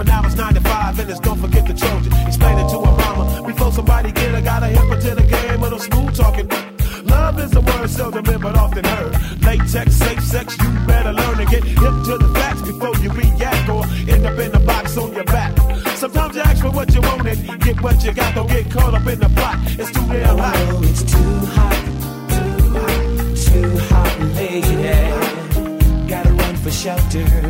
But now it's 95 and it's don't forget the Trojan. Explain it to a mama before somebody get her, got a hip to the game with a smooth talking. Love is a word seldom but often heard. Latex, safe sex, you better learn to get hip to the facts before you react or end up in a box on your back. Sometimes you ask for what you want and get what you got. Don't get caught up in the plot. It's too damn hot. Oh, it's too hot, too hot, too hot, lady. Gotta run for shelter,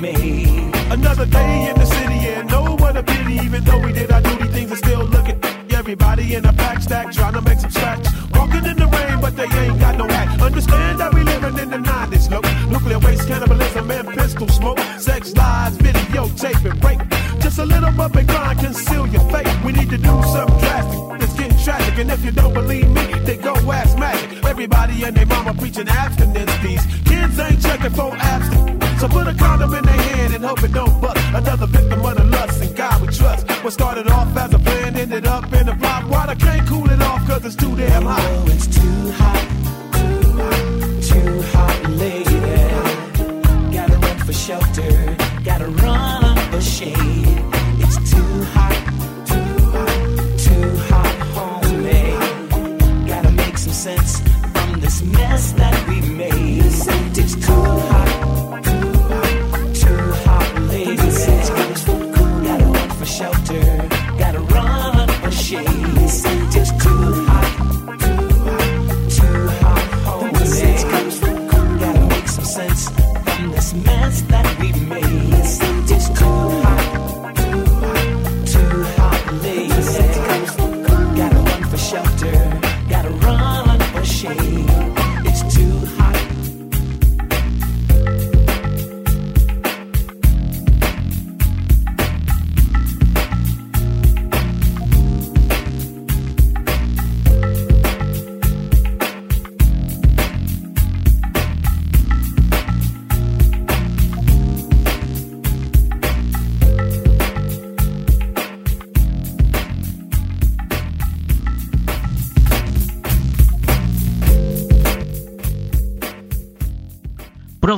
made. Another day in the city and no what a pity. Even though we did our duty, things are still looking. Everybody in a pack stack trying to make some scratch. Walking in the rain, but they ain't got no hat. Understand that we living in the 90s, look. Nuclear waste, cannibalism, and pistol smoke. Sex lies, videotape and rape. Just a little bump and grind, conceal your fate. We need to do something drastic. It's getting tragic, and if you don't believe me, then go ask Magic. Everybody and their mama preaching abstinence. These kids ain't checking for abstinence. So put a condom in their hand and hope it don't bust. Another victim of the lust and God we trust. What started off as a plan ended up in a flop. Water can't cool it off cause it's too damn hot. Oh, it's too hot,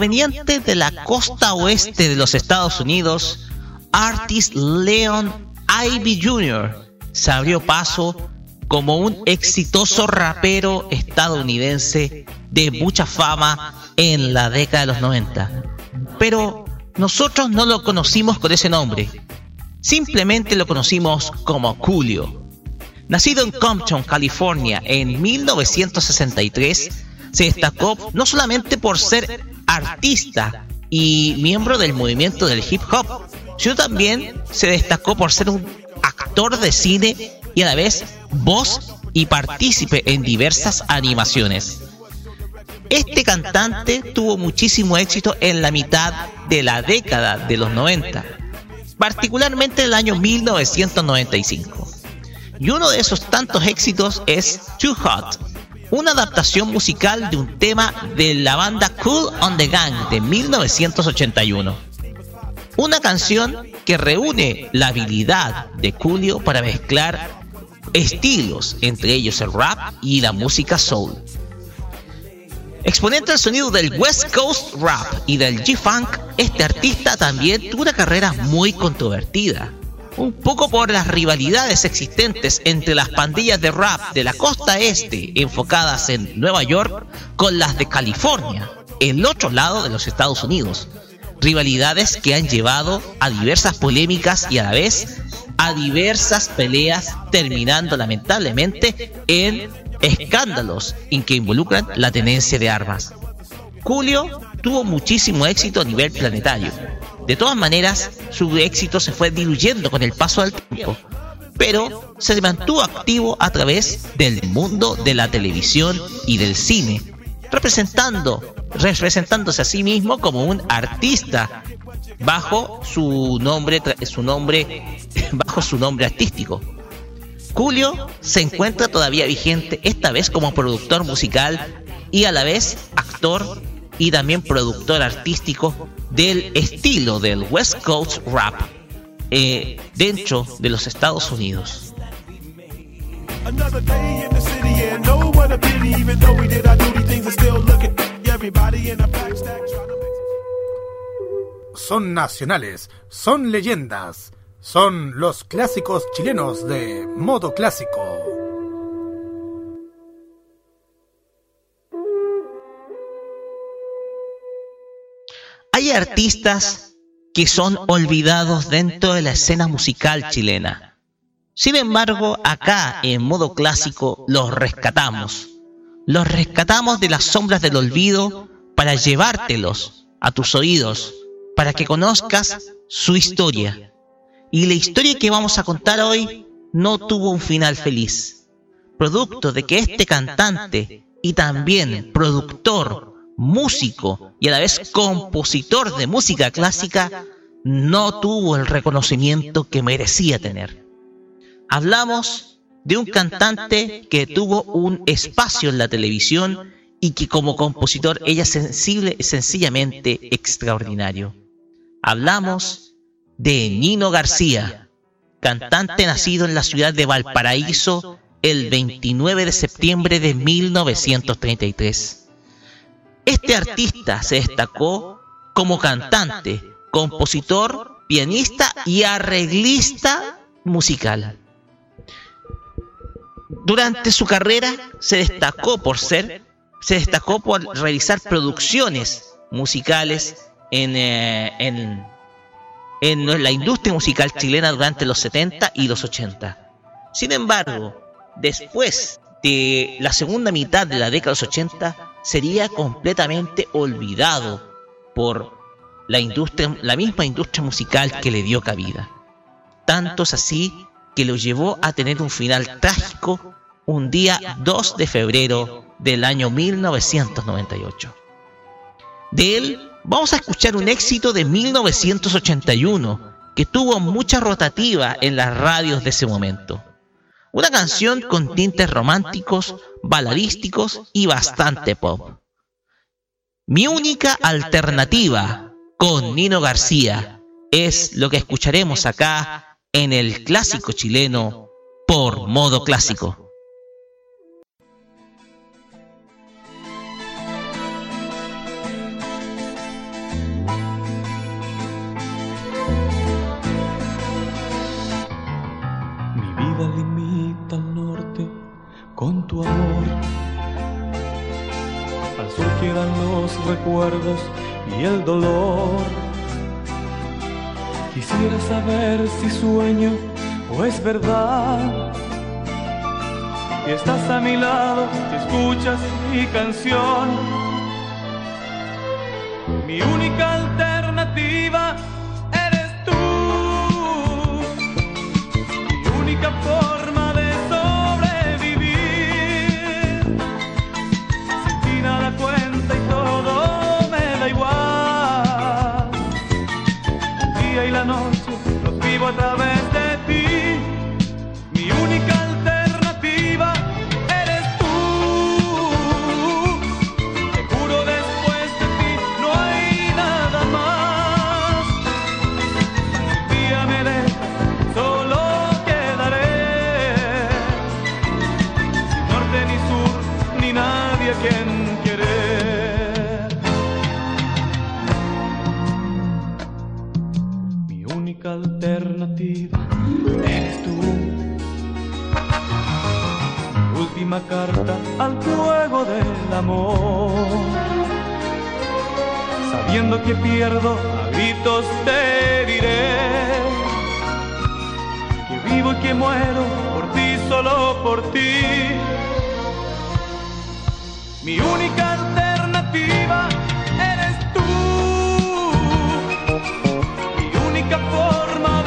Proveniente de la costa oeste de los Estados Unidos, Artist Leon Ivy Jr. se abrió paso como un exitoso rapero estadounidense de mucha fama en la década de los 90. Pero nosotros no lo conocimos con ese nombre, simplemente lo conocimos como Julio. Nacido en Compton, California, en 1963, se destacó no solamente por ser artista y miembro del movimiento del hip hop, sino también se destacó por ser un actor de cine y a la vez voz y partícipe en diversas animaciones. Este cantante tuvo muchísimo éxito en la mitad de la década de los 90, particularmente en el año 1995. Y uno de esos tantos éxitos es Too Hot, una adaptación musical de un tema de la banda Cool on the Gang de 1981. Una canción que reúne la habilidad de Julio para mezclar estilos, entre ellos el rap y la música soul. Exponente del sonido del West Coast Rap y del G-Funk, este artista también tuvo una carrera muy controvertida. Un poco por las rivalidades existentes entre las pandillas de rap de la costa este enfocadas en Nueva York con las de California, el otro lado de los Estados Unidos. Rivalidades que han llevado a diversas polémicas y a la vez a diversas peleas terminando lamentablemente en escándalos en que involucran la tenencia de armas. Julio tuvo muchísimo éxito a nivel planetario. De todas maneras, su éxito se fue diluyendo con el paso del tiempo, pero se mantuvo activo a través del mundo de la televisión y del cine, representando, representándose a sí mismo como un artista bajo su nombre, su nombre, bajo su nombre artístico. Julio se encuentra todavía vigente, esta vez como productor musical y a la vez actor y también productor artístico del estilo del West Coast Rap eh, dentro de los Estados Unidos. Son nacionales, son leyendas, son los clásicos chilenos de modo clásico. Hay artistas que son olvidados dentro de la escena musical chilena. Sin embargo, acá en modo clásico los rescatamos. Los rescatamos de las sombras del olvido para llevártelos a tus oídos, para que conozcas su historia. Y la historia que vamos a contar hoy no tuvo un final feliz. Producto de que este cantante y también productor, músico y a la vez compositor de música clásica no tuvo el reconocimiento que merecía tener. Hablamos de un cantante que tuvo un espacio en la televisión y que como compositor ella es sencillamente extraordinario. Hablamos de Nino García, cantante nacido en la ciudad de Valparaíso el 29 de septiembre de 1933. Este artista se destacó como cantante, compositor, pianista y arreglista musical. Durante su carrera se destacó por ser, se destacó por realizar producciones musicales en, eh, en, en la industria musical chilena durante los 70 y los 80. Sin embargo, después de la segunda mitad de la década de los 80, sería completamente olvidado por la misma industria musical que le dio cabida. Tanto es así que lo llevó a tener un final trágico un día 2 de febrero del año 1998. De él vamos a escuchar un éxito de 1981 que tuvo mucha rotativa en las radios de ese momento. Una canción con tintes románticos, baladísticos y bastante pop. Mi única alternativa con Nino García es lo que escucharemos acá en el clásico chileno por modo clásico. Recuerdos y el dolor. Quisiera saber si sueño o es verdad. Que estás a mi lado, escuchas mi canción. Mi única Última carta al juego del amor. Sabiendo que pierdo, a gritos te diré que vivo y que muero por ti, solo por ti. Mi única alternativa eres tú. Mi única forma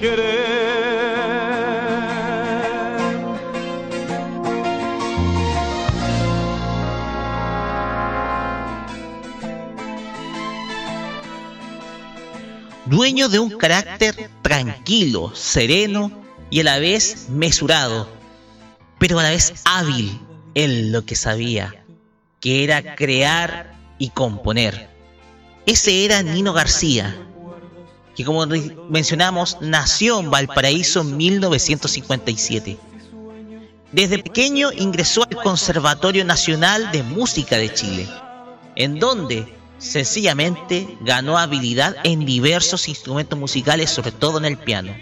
querer. dueño de un carácter tranquilo, sereno y a la vez mesurado, pero a la vez hábil en lo que sabía, que era crear y componer. Ese era Nino García, que como mencionamos nació en Valparaíso en 1957. Desde pequeño ingresó al Conservatorio Nacional de Música de Chile, en donde sencillamente ganó habilidad en diversos instrumentos musicales, sobre todo en el piano.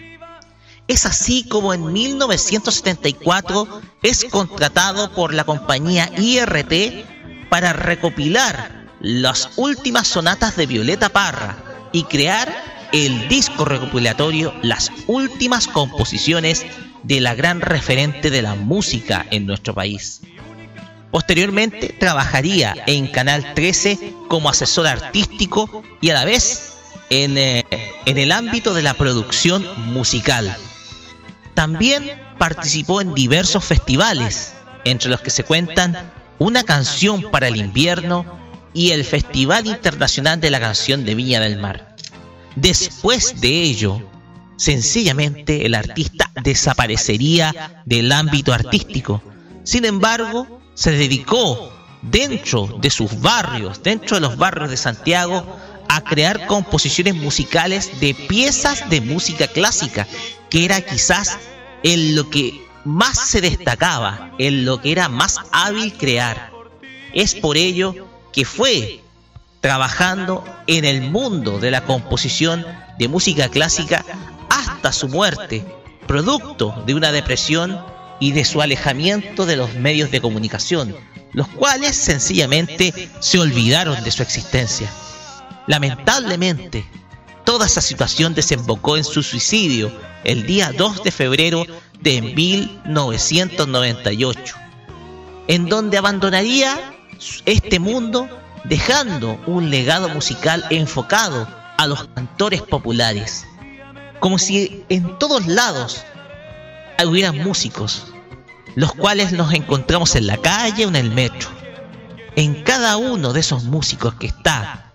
Es así como en 1974 es contratado por la compañía IRT para recopilar las últimas sonatas de Violeta Parra y crear el disco recopilatorio Las últimas composiciones de la gran referente de la música en nuestro país. Posteriormente trabajaría en Canal 13 como asesor artístico y a la vez en, eh, en el ámbito de la producción musical. También participó en diversos festivales, entre los que se cuentan Una canción para el invierno y el Festival Internacional de la Canción de Viña del Mar. Después de ello, sencillamente el artista desaparecería del ámbito artístico. Sin embargo, se dedicó dentro de sus barrios, dentro de los barrios de Santiago, a crear composiciones musicales de piezas de música clásica, que era quizás en lo que más se destacaba, en lo que era más hábil crear. Es por ello que fue trabajando en el mundo de la composición de música clásica hasta su muerte, producto de una depresión y de su alejamiento de los medios de comunicación, los cuales sencillamente se olvidaron de su existencia. Lamentablemente, toda esa situación desembocó en su suicidio el día 2 de febrero de 1998, en donde abandonaría este mundo dejando un legado musical enfocado a los cantores populares, como si en todos lados hubiera músicos, los cuales nos encontramos en la calle o en el metro. En cada uno de esos músicos que está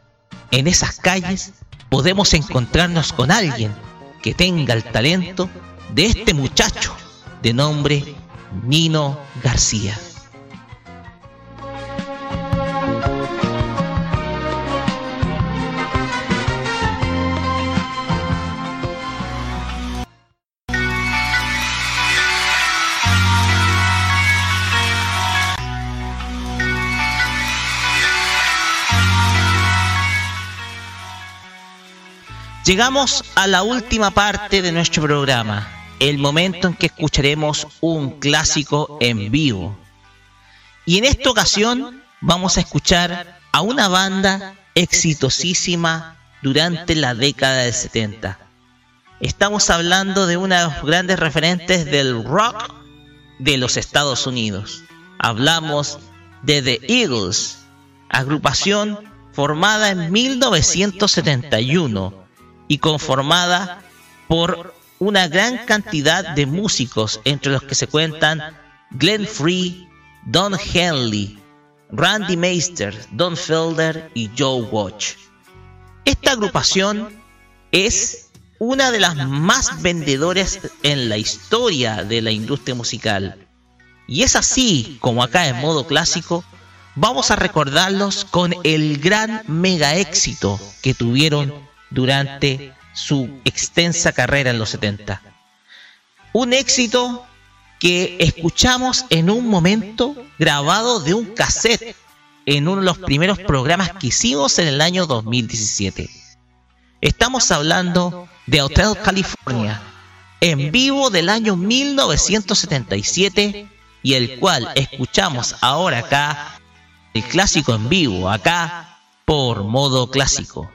en esas calles, podemos encontrarnos con alguien que tenga el talento de este muchacho de nombre Nino García. Llegamos a la última parte de nuestro programa, el momento en que escucharemos un clásico en vivo. Y en esta ocasión vamos a escuchar a una banda exitosísima durante la década del 70. Estamos hablando de una de los grandes referentes del rock de los Estados Unidos. Hablamos de The Eagles, agrupación formada en 1971 y conformada por una gran cantidad de músicos, entre los que se cuentan Glenn Free, Don Henley, Randy Meister, Don Felder y Joe Watch. Esta agrupación es una de las más vendedoras en la historia de la industria musical. Y es así como acá en modo clásico vamos a recordarlos con el gran mega éxito que tuvieron durante su extensa carrera en los 70. Un éxito que escuchamos en un momento grabado de un cassette en uno de los primeros programas que hicimos en el año 2017. Estamos hablando de Hotel California, en vivo del año 1977 y el cual escuchamos ahora acá, el clásico en vivo, acá por modo clásico.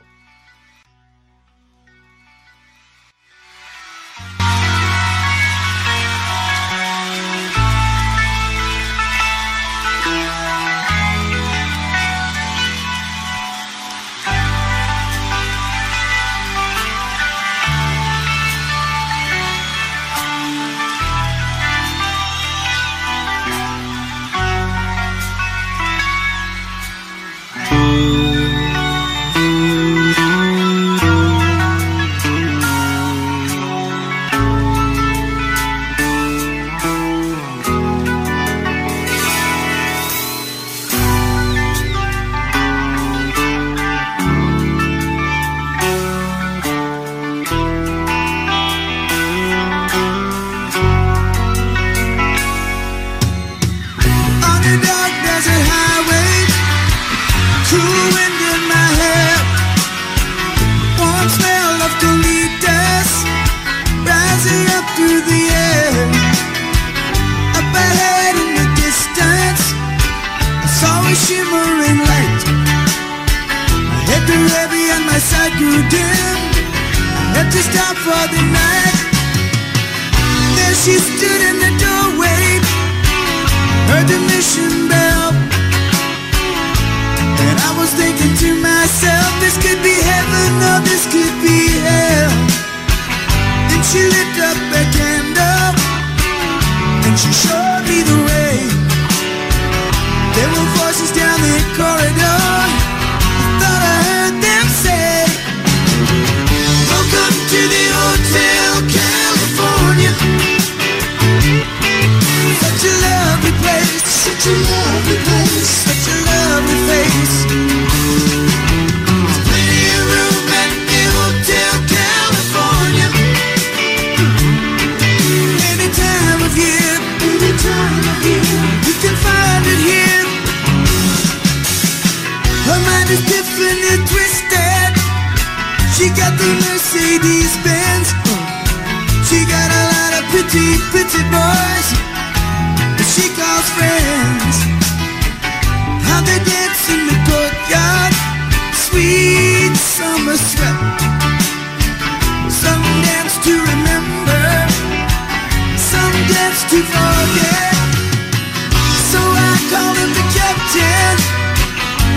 calling the captain.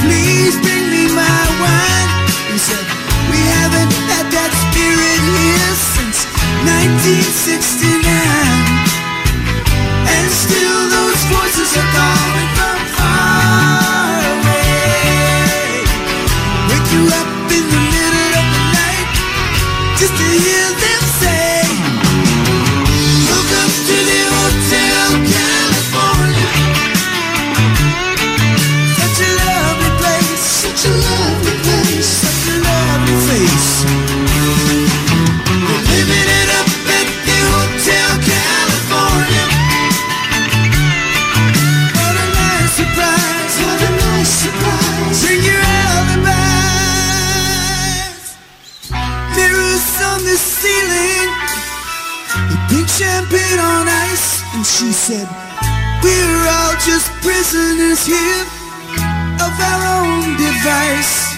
Please bring me my wine. He said, we haven't had that spirit here since 1969. And still those voices are gone. said, We're all just prisoners here of our own device.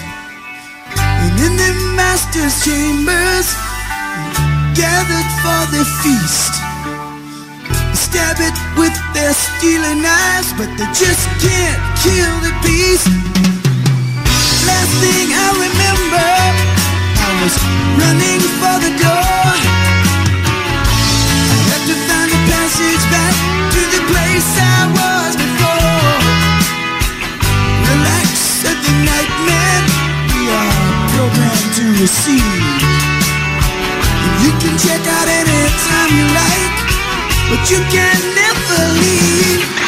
And in the master's chambers, gathered for the feast. Stab it with their stealing eyes, but they just can't kill the beast. Last thing I remember, I was running for the door. passage back to the place I was before. Relax at the nightmare we are programmed to receive. And you can check out anytime you like, but you can never leave.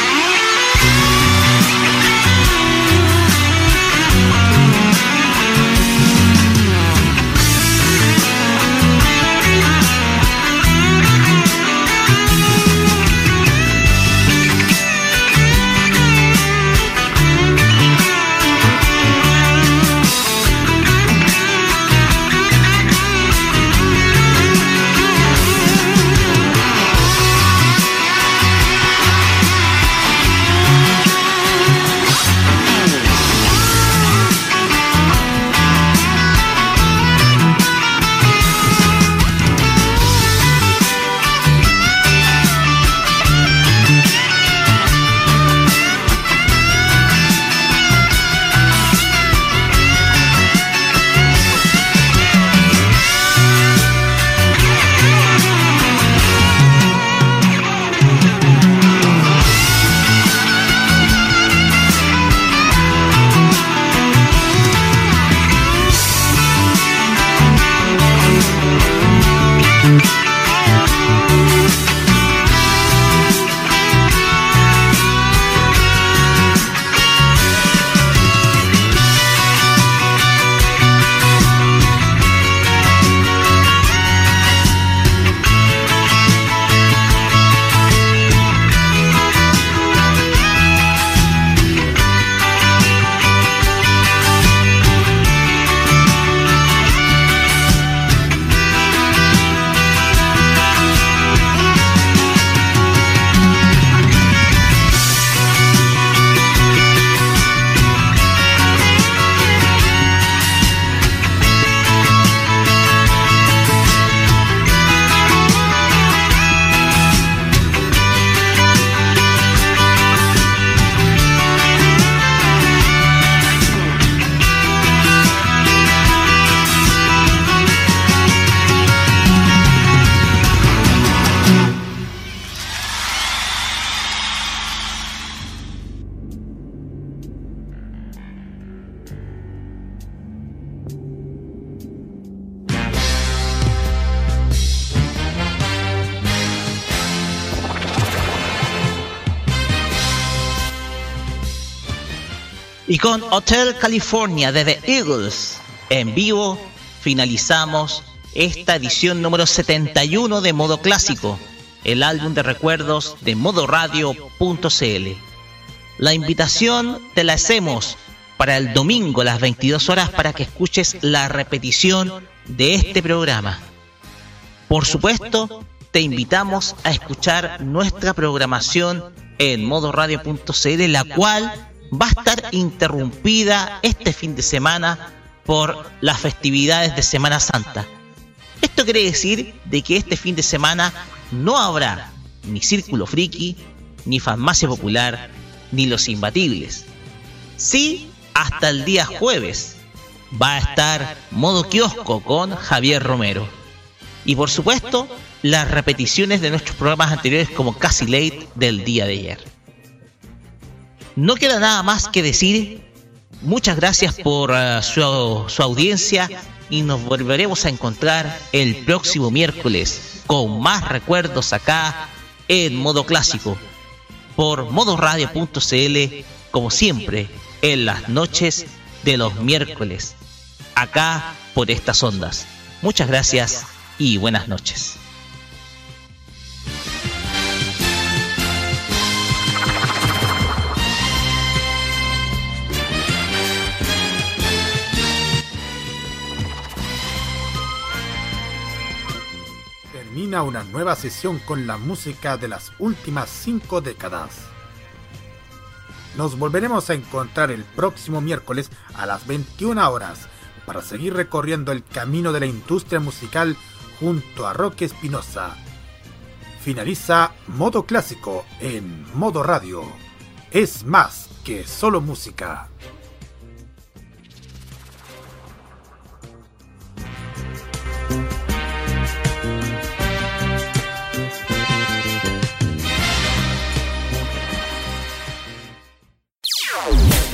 Con Hotel California de The Eagles en vivo finalizamos esta edición número 71 de Modo Clásico, el álbum de recuerdos de modoradio.cl. La invitación te la hacemos para el domingo a las 22 horas para que escuches la repetición de este programa. Por supuesto, te invitamos a escuchar nuestra programación en modoradio.cl, la cual va a estar interrumpida este fin de semana por las festividades de Semana Santa. Esto quiere decir de que este fin de semana no habrá ni Círculo Friki, ni Farmacia Popular, ni Los Imbatibles. Sí, hasta el día jueves va a estar Modo Kiosco con Javier Romero. Y por supuesto, las repeticiones de nuestros programas anteriores como Casi Late del día de ayer. No queda nada más que decir. Muchas gracias por uh, su, su audiencia y nos volveremos a encontrar el próximo miércoles con más recuerdos acá en modo clásico por modoradio.cl como siempre en las noches de los miércoles acá por estas ondas. Muchas gracias y buenas noches. Una nueva sesión con la música de las últimas cinco décadas. Nos volveremos a encontrar el próximo miércoles a las 21 horas para seguir recorriendo el camino de la industria musical junto a Roque Espinosa. Finaliza Modo Clásico en Modo Radio. Es más que solo música.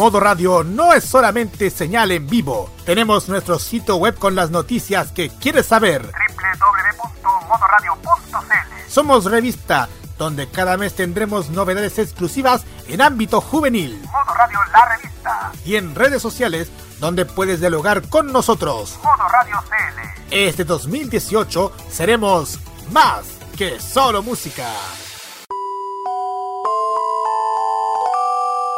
Modo Radio no es solamente señal en vivo. Tenemos nuestro sitio web con las noticias que quieres saber. www.modoradio.cl Somos revista, donde cada mes tendremos novedades exclusivas en ámbito juvenil. Modo Radio La Revista. Y en redes sociales, donde puedes dialogar con nosotros. Modo Radio CL. Este 2018 seremos más que solo música.